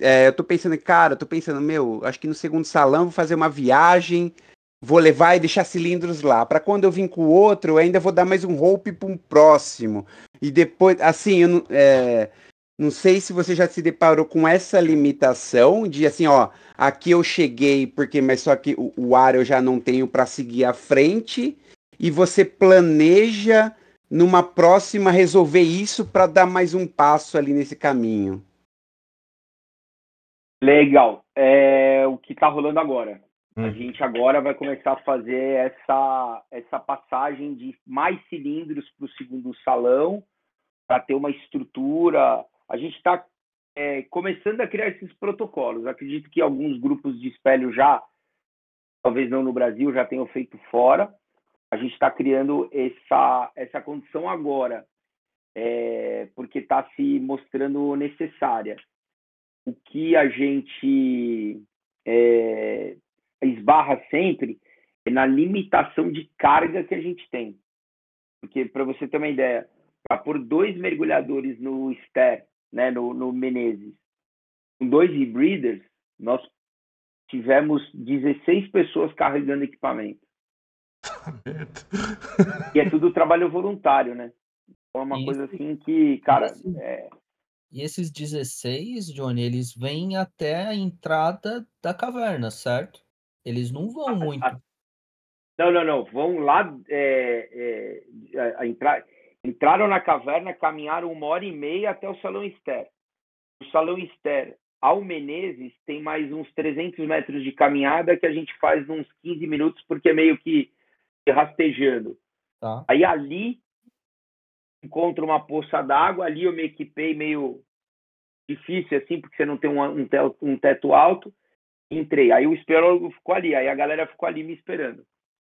é, eu tô pensando, cara, eu tô pensando, meu, acho que no segundo salão vou fazer uma viagem, vou levar e deixar cilindros lá. Para quando eu vim com o outro, eu ainda vou dar mais um rope para um próximo. E depois, assim, eu não, é, não sei se você já se deparou com essa limitação de assim, ó, aqui eu cheguei porque, mas só que o, o ar eu já não tenho para seguir à frente e você planeja numa próxima resolver isso para dar mais um passo ali nesse caminho?
Legal. É o que está rolando agora. Hum. A gente agora vai começar a fazer essa, essa passagem de mais cilindros para o segundo salão, para ter uma estrutura. A gente está é, começando a criar esses protocolos. Acredito que alguns grupos de espelho já, talvez não no Brasil, já tenham feito fora a gente está criando essa, essa condição agora, é, porque está se mostrando necessária. O que a gente é, esbarra sempre é na limitação de carga que a gente tem. Porque, para você ter uma ideia, para pôr dois mergulhadores no Ster, né, no, no Menezes, com dois rebreathers, nós tivemos 16 pessoas carregando equipamento. E é tudo trabalho voluntário, né? Então é uma e coisa assim que, cara.
E,
é...
e esses 16, Johnny, eles vêm até a entrada da caverna, certo? Eles não vão muito.
Não, não, não. Vão lá é, é, a, a entrar, entraram na caverna, caminharam uma hora e meia até o Salão Ester. O Salão Ester ao Menezes tem mais uns 300 metros de caminhada que a gente faz uns 15 minutos, porque é meio que rastejando. Tá. Aí ali encontro uma poça d'água, ali eu me equipei meio difícil assim, porque você não tem um, um, teto, um teto alto. Entrei. Aí o esperólogo ficou ali, aí a galera ficou ali me esperando.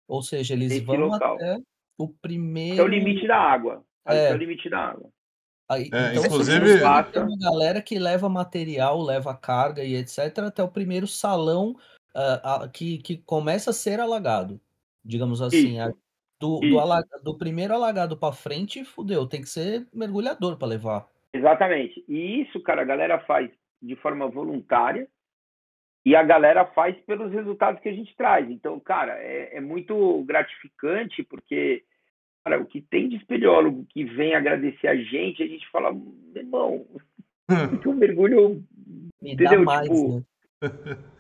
Ou seja, eles Esse vão local. até o primeiro.
É o limite da água. É, é o limite da água.
Aí, é, então, inclusive, tem uma galera que leva material, leva carga e etc. até o primeiro salão uh, uh, que, que começa a ser alagado digamos assim. A, do, do, alag, do, primeiro alagado para frente, fudeu, tem que ser mergulhador para levar.
Exatamente. E isso, cara, a galera faz de forma voluntária e a galera faz pelos resultados que a gente traz. Então, cara, é, é muito gratificante porque cara, o que tem de espeleólogo que vem agradecer a gente, a gente fala, irmão, [LAUGHS] que um mergulho.
Me entendeu? dá mais, tipo, né?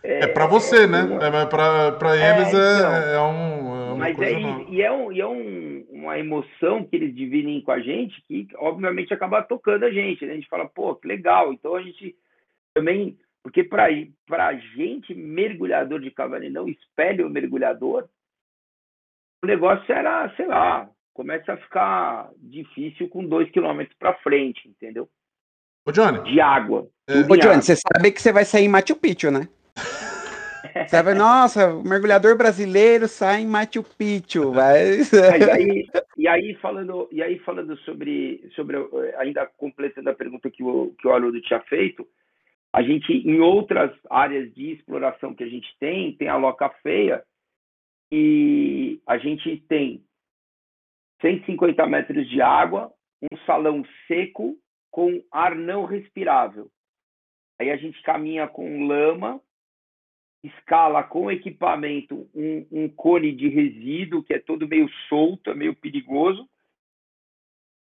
É, é para você, né? É, para é, eles é, então, é, um.
Mas é, e é, um, e é um, uma emoção que eles dividem com a gente que, obviamente, acaba tocando a gente. Né? A gente fala, pô, que legal. Então a gente também. Porque para a gente, mergulhador de cavalo não espelho mergulhador, o negócio era, sei lá, começa a ficar difícil com dois quilômetros para frente, entendeu?
Ô, Johnny.
De água.
É... Ô, Johnny, você sabe que você vai sair em Machu Picchu, né? Você vai, nossa, mergulhador brasileiro sai em Machu Picchu.
Mas [LAUGHS] aí, e e aí falando, e aí falando sobre, sobre ainda completando a pergunta que o que o Haroldo tinha feito, a gente em outras áreas de exploração que a gente tem, tem a loca feia e a gente tem 150 metros de água, um salão seco com ar não respirável. Aí a gente caminha com lama, escala com equipamento um, um cone de resíduo que é todo meio solto, é meio perigoso,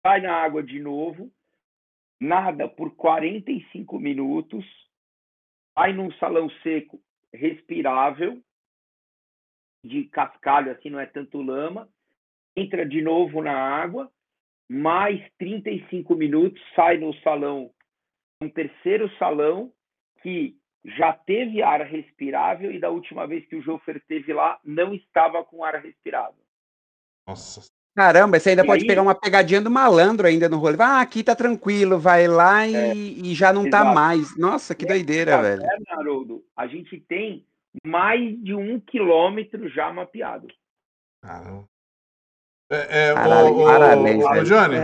vai na água de novo, nada por 45 minutos, vai num salão seco respirável, de cascalho, assim, não é tanto lama, entra de novo na água, mais 35 minutos, sai no salão, um terceiro salão, que já teve ar respirável e da última vez que o Jofer teve lá, não estava com ar respirável.
Nossa. Caramba, você ainda e pode aí... pegar uma pegadinha do malandro ainda no rolê. Ah, aqui tá tranquilo, vai lá e, é, e já não tá exato. tá mais. Nossa, que doideira, velho.
É, Haroldo, a gente tem mais de um quilômetro já mapeado.
Caramba. É, é, Caralho, o, parabéns, o, o, Johnny,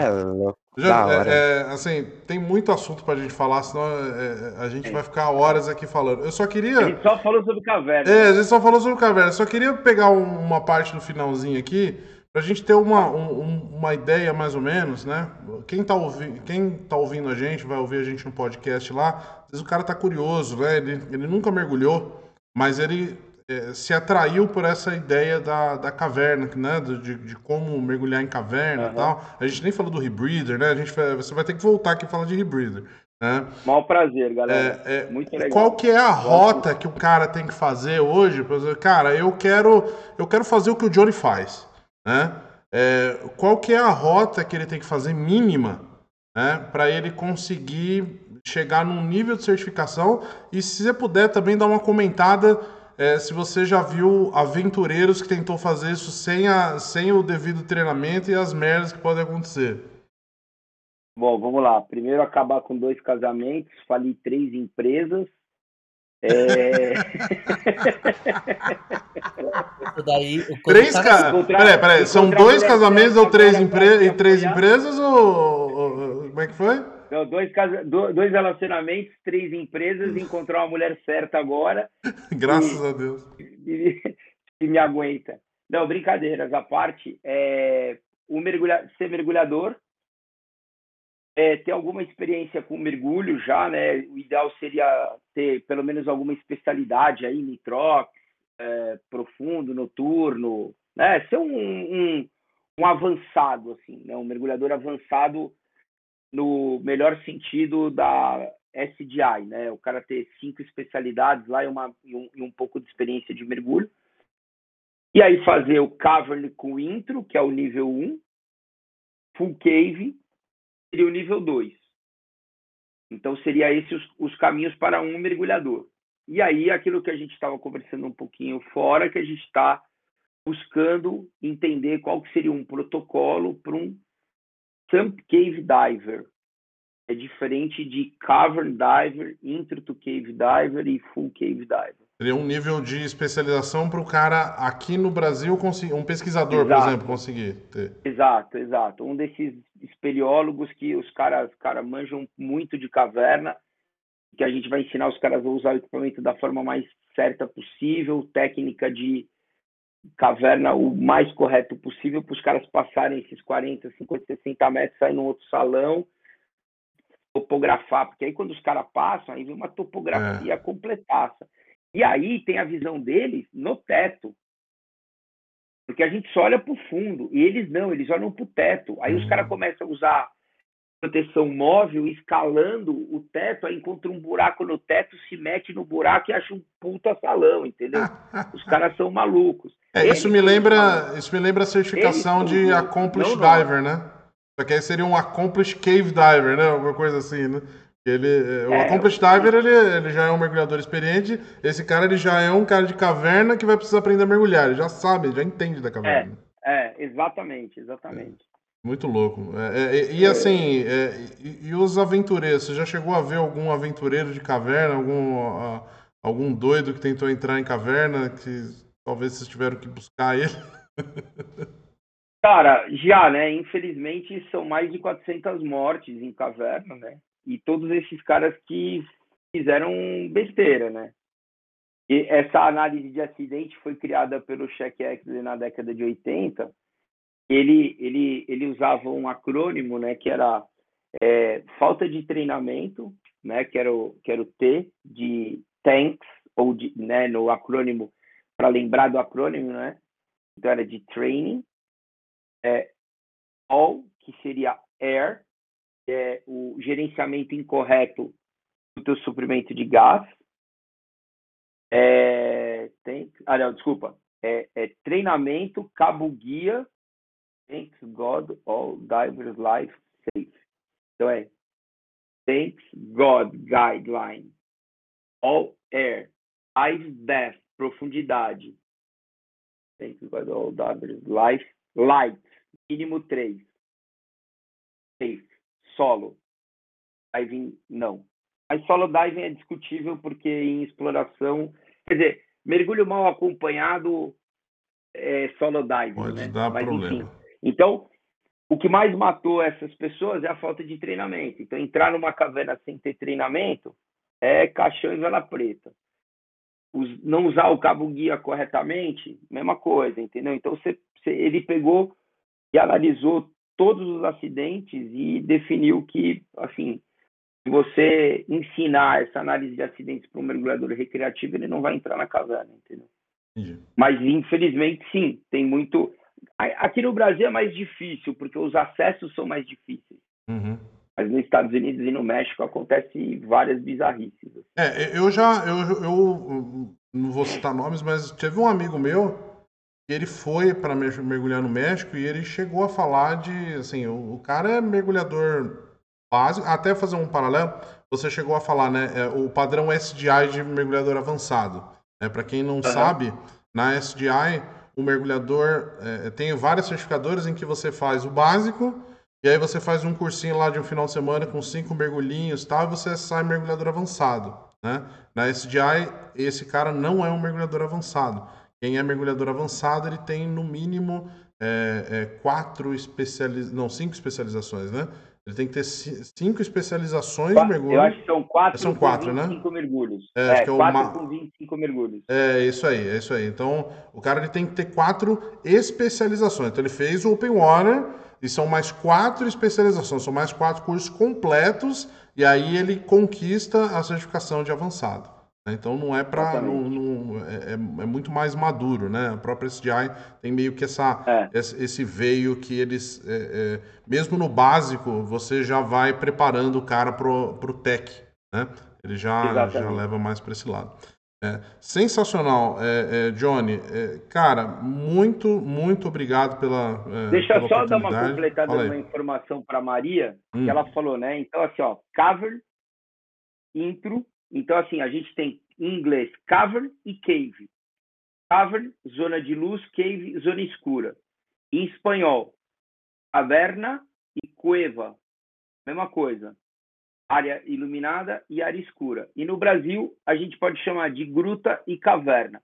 é Johnny é, é, assim, tem muito assunto pra gente falar, senão é, a gente vai ficar horas aqui falando. Eu só queria. A
gente só falou sobre caverna.
É, a gente só falou sobre caverna. Eu só queria pegar uma parte do finalzinho aqui, pra gente ter uma, um, uma ideia mais ou menos, né? Quem tá, ouvi... Quem tá ouvindo a gente, vai ouvir a gente no podcast lá, às vezes o cara tá curioso, né? Ele, ele nunca mergulhou, mas ele é, se atraiu por essa ideia da, da caverna, né? De, de como mergulhar em caverna uhum. e tal. A gente nem falou do rebreather, né? A gente, você vai ter que voltar aqui e falar de rebreather. Né?
Mal prazer, galera. É, é, Muito legal.
Qual que é a rota que o cara tem que fazer hoje? Cara, eu quero, eu quero fazer o que o Johnny faz, né? É, qual que é a rota que ele tem que fazer mínima, né? Para ele conseguir chegar num nível de certificação e se você puder também dar uma comentada é, se você já viu aventureiros que tentou fazer isso sem, a, sem o devido treinamento e as merdas que podem acontecer.
Bom, vamos lá. Primeiro, acabar com dois casamentos, fali três empresas. É...
daí, três ca... Peraí, peraí. São dois casamentos ou três, empre... três empresas ou... Como é que foi?
Então, dois, casa... dois relacionamentos, três empresas, encontrar uma mulher certa agora. [LAUGHS]
Graças e... a Deus. [LAUGHS]
E... e, me aguenta. Não, brincadeiras à parte. É... O mergulha... Ser mergulhador, é, ter alguma experiência com mergulho já, né? O ideal seria ter pelo menos alguma especialidade aí, nitrox, é, profundo, noturno, né? Ser um, um, um, avançado, assim, né? Um mergulhador avançado no melhor sentido da SDI, né? O cara ter cinco especialidades lá e, uma, e, um, e um pouco de experiência de mergulho. E aí fazer o Cavern com intro, que é o nível 1, Full Cave, seria o nível 2. Então, seria esses os, os caminhos para um mergulhador. E aí, aquilo que a gente estava conversando um pouquinho fora, que a gente está buscando entender qual que seria um protocolo para um Sump Cave Diver. É diferente de Cavern Diver, Intro to Cave Diver e Full Cave Diver.
Seria um nível de especialização para o cara aqui no Brasil, conseguir, um pesquisador, exato. por exemplo, conseguir ter.
Exato, exato. Um desses espeleólogos que os caras cara, manjam muito de caverna, que a gente vai ensinar os caras a usar o equipamento da forma mais certa possível, técnica de caverna o mais correto possível para os caras passarem esses 40, 50, 60 metros, sair no outro salão, topografar, porque aí quando os caras passam, aí vem uma topografia é. completaça. E aí tem a visão deles no teto. Porque a gente só olha para o fundo, e eles não, eles olham para o teto. Aí uhum. os caras começam a usar proteção móvel, escalando o teto, aí encontra um buraco no teto, se mete no buraco e acha um puta salão, entendeu? [LAUGHS] Os caras são malucos.
É, isso me lembra, isso me lembra a certificação de Accomplished Diver, né? Só que aí seria um Accomplished Cave Diver, né? Alguma coisa assim, né? Ele, é, o é, Accomplished Diver, ele, ele já é um mergulhador experiente. Esse cara, ele já é um cara de caverna que vai precisar aprender a mergulhar. Ele já sabe, já entende da caverna.
É, é exatamente, exatamente.
Muito louco. É, é, e assim, é, e, e, os aventureiros? Você já chegou a ver algum aventureiro de caverna, algum, a, algum doido que tentou entrar em caverna, que talvez vocês tiveram que buscar ele? [LAUGHS]
Cara, já, né? Infelizmente são mais de 400 mortes em caverna, né? E todos esses caras que fizeram besteira, né? E essa análise de acidente foi criada pelo Check Exley na década de 80. Ele, ele, ele usava um acrônimo, né? Que era é, falta de treinamento, né? Que era o, que era o T de tanks ou de, né? No acrônimo para lembrar do acrônimo, né? Então era de training. É, all, que seria air, é o gerenciamento incorreto do teu suprimento de gás. É, tem, ah, não, desculpa. É, é treinamento, cabo guia, thanks God, all divers life safe. Então é thanks God guideline, all air, ice depth, profundidade. Thanks God, all divers life light, mínimo 3. Safe, solo. Diving, não. Mas solo diving é discutível porque em exploração, quer dizer, mergulho mal acompanhado é solo diving,
Pode
né?
dar
Mas,
problema.
enfim. Então, o que mais matou essas pessoas é a falta de treinamento. Então, entrar numa caverna sem ter treinamento é caixão e vela preta. Não usar o cabo guia corretamente, mesma coisa, entendeu? Então, você, você- ele pegou e analisou todos os acidentes e definiu que, assim, se você ensinar essa análise de acidentes para um mergulhador recreativo, ele não vai entrar na caverna, entendeu?
Entendi.
Mas, infelizmente, sim, tem muito. Aqui no Brasil é mais difícil, porque os acessos são mais difíceis.
Uhum.
Mas nos Estados Unidos e no México acontece várias bizarrices.
É, eu já, eu, eu não vou citar nomes, mas teve um amigo meu que ele foi para mergulhar no México e ele chegou a falar de, assim, o, o cara é mergulhador básico, até fazer um paralelo, você chegou a falar, né, é, o padrão SDI de mergulhador avançado. É, para quem não sabe, na SDI o mergulhador é, tem várias certificadoras em que você faz o básico e aí você faz um cursinho lá de um final de semana com cinco mergulhinhos e tal, e você sai mergulhador avançado. Né? Na SDI, esse cara não é um mergulhador avançado. Quem é mergulhador avançado, ele tem no mínimo é, é, quatro especializações, não, cinco especializações, né? Ele tem que ter ci- cinco especializações de mergulho.
Eu acho que são quatro
São
com
quatro, né?
25 mergulhos.
É,
É,
que é o
quatro
ma-
com 25 mergulhos.
É isso aí, é isso aí. Então, o cara ele tem que ter quatro especializações. Então, ele fez o Open Water e são mais quatro especializações, são mais quatro cursos completos e aí ele conquista a certificação de avançado. né? Então, não é para. É, é- é muito mais maduro, né? A própria SDI tem meio que essa,
É.
esse, veio que eles, é, é, mesmo no básico, você já vai preparando o cara pro, pro tech, né? Ele já, já leva mais para esse lado. É, sensacional, é, é, Johnny. É, cara, muito, muito obrigado pela. é,
Deixa eu
pela
só dar uma completada numa informação para Maria,
Hum.
que ela falou, né? Então, assim, ó, cavern, intro. Então, assim, a gente tem em inglês cavern e cave. Cavern, zona de luz, cave, zona escura. Em espanhol, caverna e cueva. Mesma coisa. Área iluminada e área escura. E no Brasil, a gente pode chamar de gruta e caverna.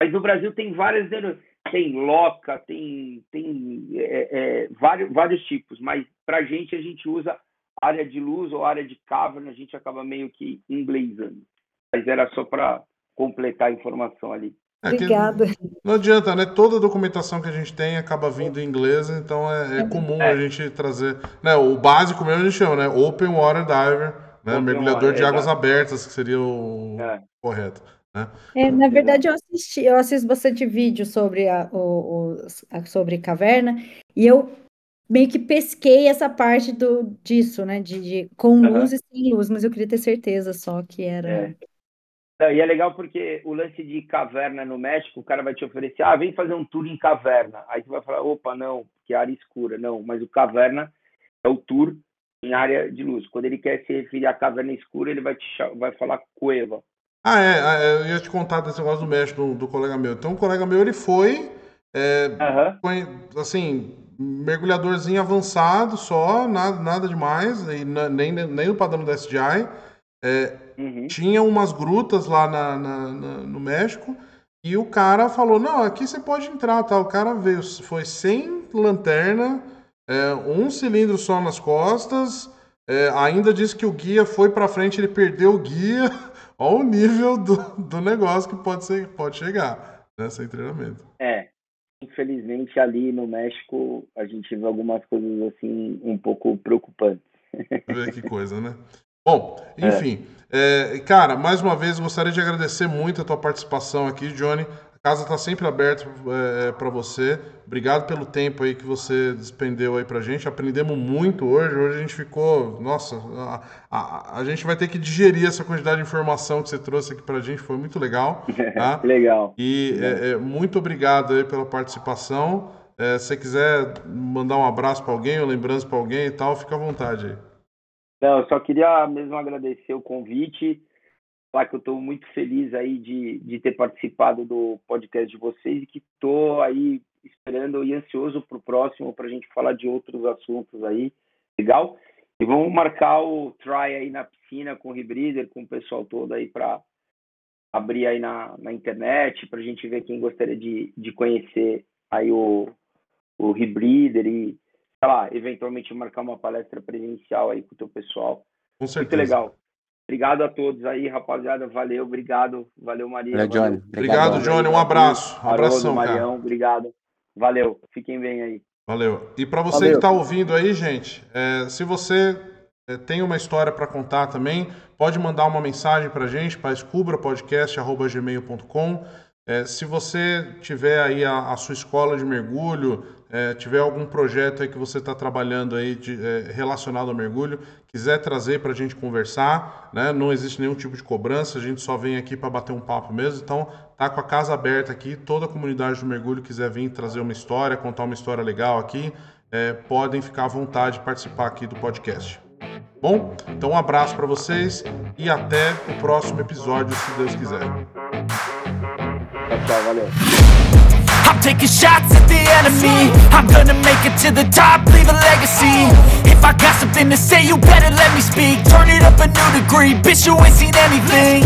Mas no Brasil tem várias tem loca, tem, tem é, é, vários, vários tipos, mas para a gente, a gente usa área de luz ou área de caverna, a gente acaba meio que inglesando. Mas era só para completar a informação ali.
É
Obrigada.
Não adianta, né? Toda a documentação que a gente tem acaba vindo em inglês, então é, é comum
É.
a gente trazer. Né, o básico mesmo a gente chama, né? Open Water Diver, né?
Open
mergulhador
water,
de águas abertas, que seria o
É.
correto. Né?
É, na verdade, eu assisti, eu assisto bastante vídeo sobre a, o, o- a- sobre caverna e eu meio que pesquei essa parte do, disso, né? De, de com luz e sem luz, mas eu queria ter certeza só que era.
É. Não, E é legal porque o lance de caverna no México, o cara vai te oferecer, ah, vem fazer um tour em caverna. Aí você vai falar, opa, não, que área escura. Não, mas o caverna é o tour em área de luz. Quando ele quer se referir à caverna escura, ele vai, te, vai falar cueva.
Ah, é, ah, é, eu ia te contar desse negócio do México do, do colega meu. Então, o colega meu ele foi, é,
Aham.
foi, assim, mergulhadorzinho avançado só, nada, nada demais, e na- nem, nem no padrão da SDI. É,
Uhum.
tinha umas grutas lá na, na- na- no México e o cara falou: Não, aqui você pode entrar. Tá? O cara veio, foi sem lanterna, é, um cilindro só nas costas. É, ainda disse que o guia foi para frente, ele perdeu o guia. [LAUGHS] Olha o nível do, do negócio que pode, ser, pode chegar nessa né, treinamento.
É, infelizmente ali no México a gente vê algumas coisas assim um pouco preocupantes.
Vê que coisa, né? [LAUGHS] Bom, é. enfim, é. É, cara, mais uma vez gostaria de agradecer muito a tua participação aqui, Johnny casa está sempre aberta é, para você. Obrigado pelo tempo aí que você despendeu aí para gente. Aprendemos muito hoje. Hoje a gente ficou, nossa, a, a, a, gente vai ter que digerir essa quantidade de informação que você trouxe aqui para gente. Foi muito legal. [LAUGHS]
Tá? legal.
E é, é, muito obrigado aí pela participação. É, se você quiser mandar um abraço para alguém, ou lembrança para alguém e tal, fica à vontade aí.
Não, eu só queria mesmo agradecer o convite falar que eu estou muito feliz aí de, de ter participado do podcast de vocês e que estou aí esperando e ansioso para o próximo para a gente falar de outros assuntos aí. Legal? E vamos marcar o try aí na piscina com o Rebreeder, com o pessoal todo aí para abrir aí na, na internet, para a gente ver quem gostaria de, de conhecer aí o, o Rebreeder e, sei lá, eventualmente marcar uma palestra presencial aí com o teu pessoal.
Com certeza.
Muito legal. Obrigado a todos aí, rapaziada. Valeu, obrigado. Valeu, Maria. Valeu,
Johnny. Obrigado, Johnny. Um abraço. Um abração,
Marião, cara. Obrigado. Valeu. Fiquem bem aí.
Valeu. E para você Valeu. que está ouvindo aí, gente, é, se você é, tem uma história para contar também, pode mandar uma mensagem para a gente para escubrapodcast.gmail.com. É, se você tiver aí a, a, sua escola de mergulho, é, tiver algum projeto aí que você está trabalhando aí de, é, relacionado ao mergulho, quiser trazer para a gente conversar, né? não existe nenhum tipo de cobrança, a gente só vem aqui para bater um papo mesmo. Então, tá com a casa aberta aqui, toda a comunidade do mergulho quiser vir trazer uma história, contar uma história legal aqui, é, podem ficar à vontade de participar aqui do podcast. Bom, então um abraço para vocês e até o próximo episódio, se Deus quiser.
Valeu.
I'm taking shots at the enemy. I'm gonna make it to the top, leave a legacy. If I got something to say, you better let me speak. Turn it up a new degree, bitch you ain't seen anything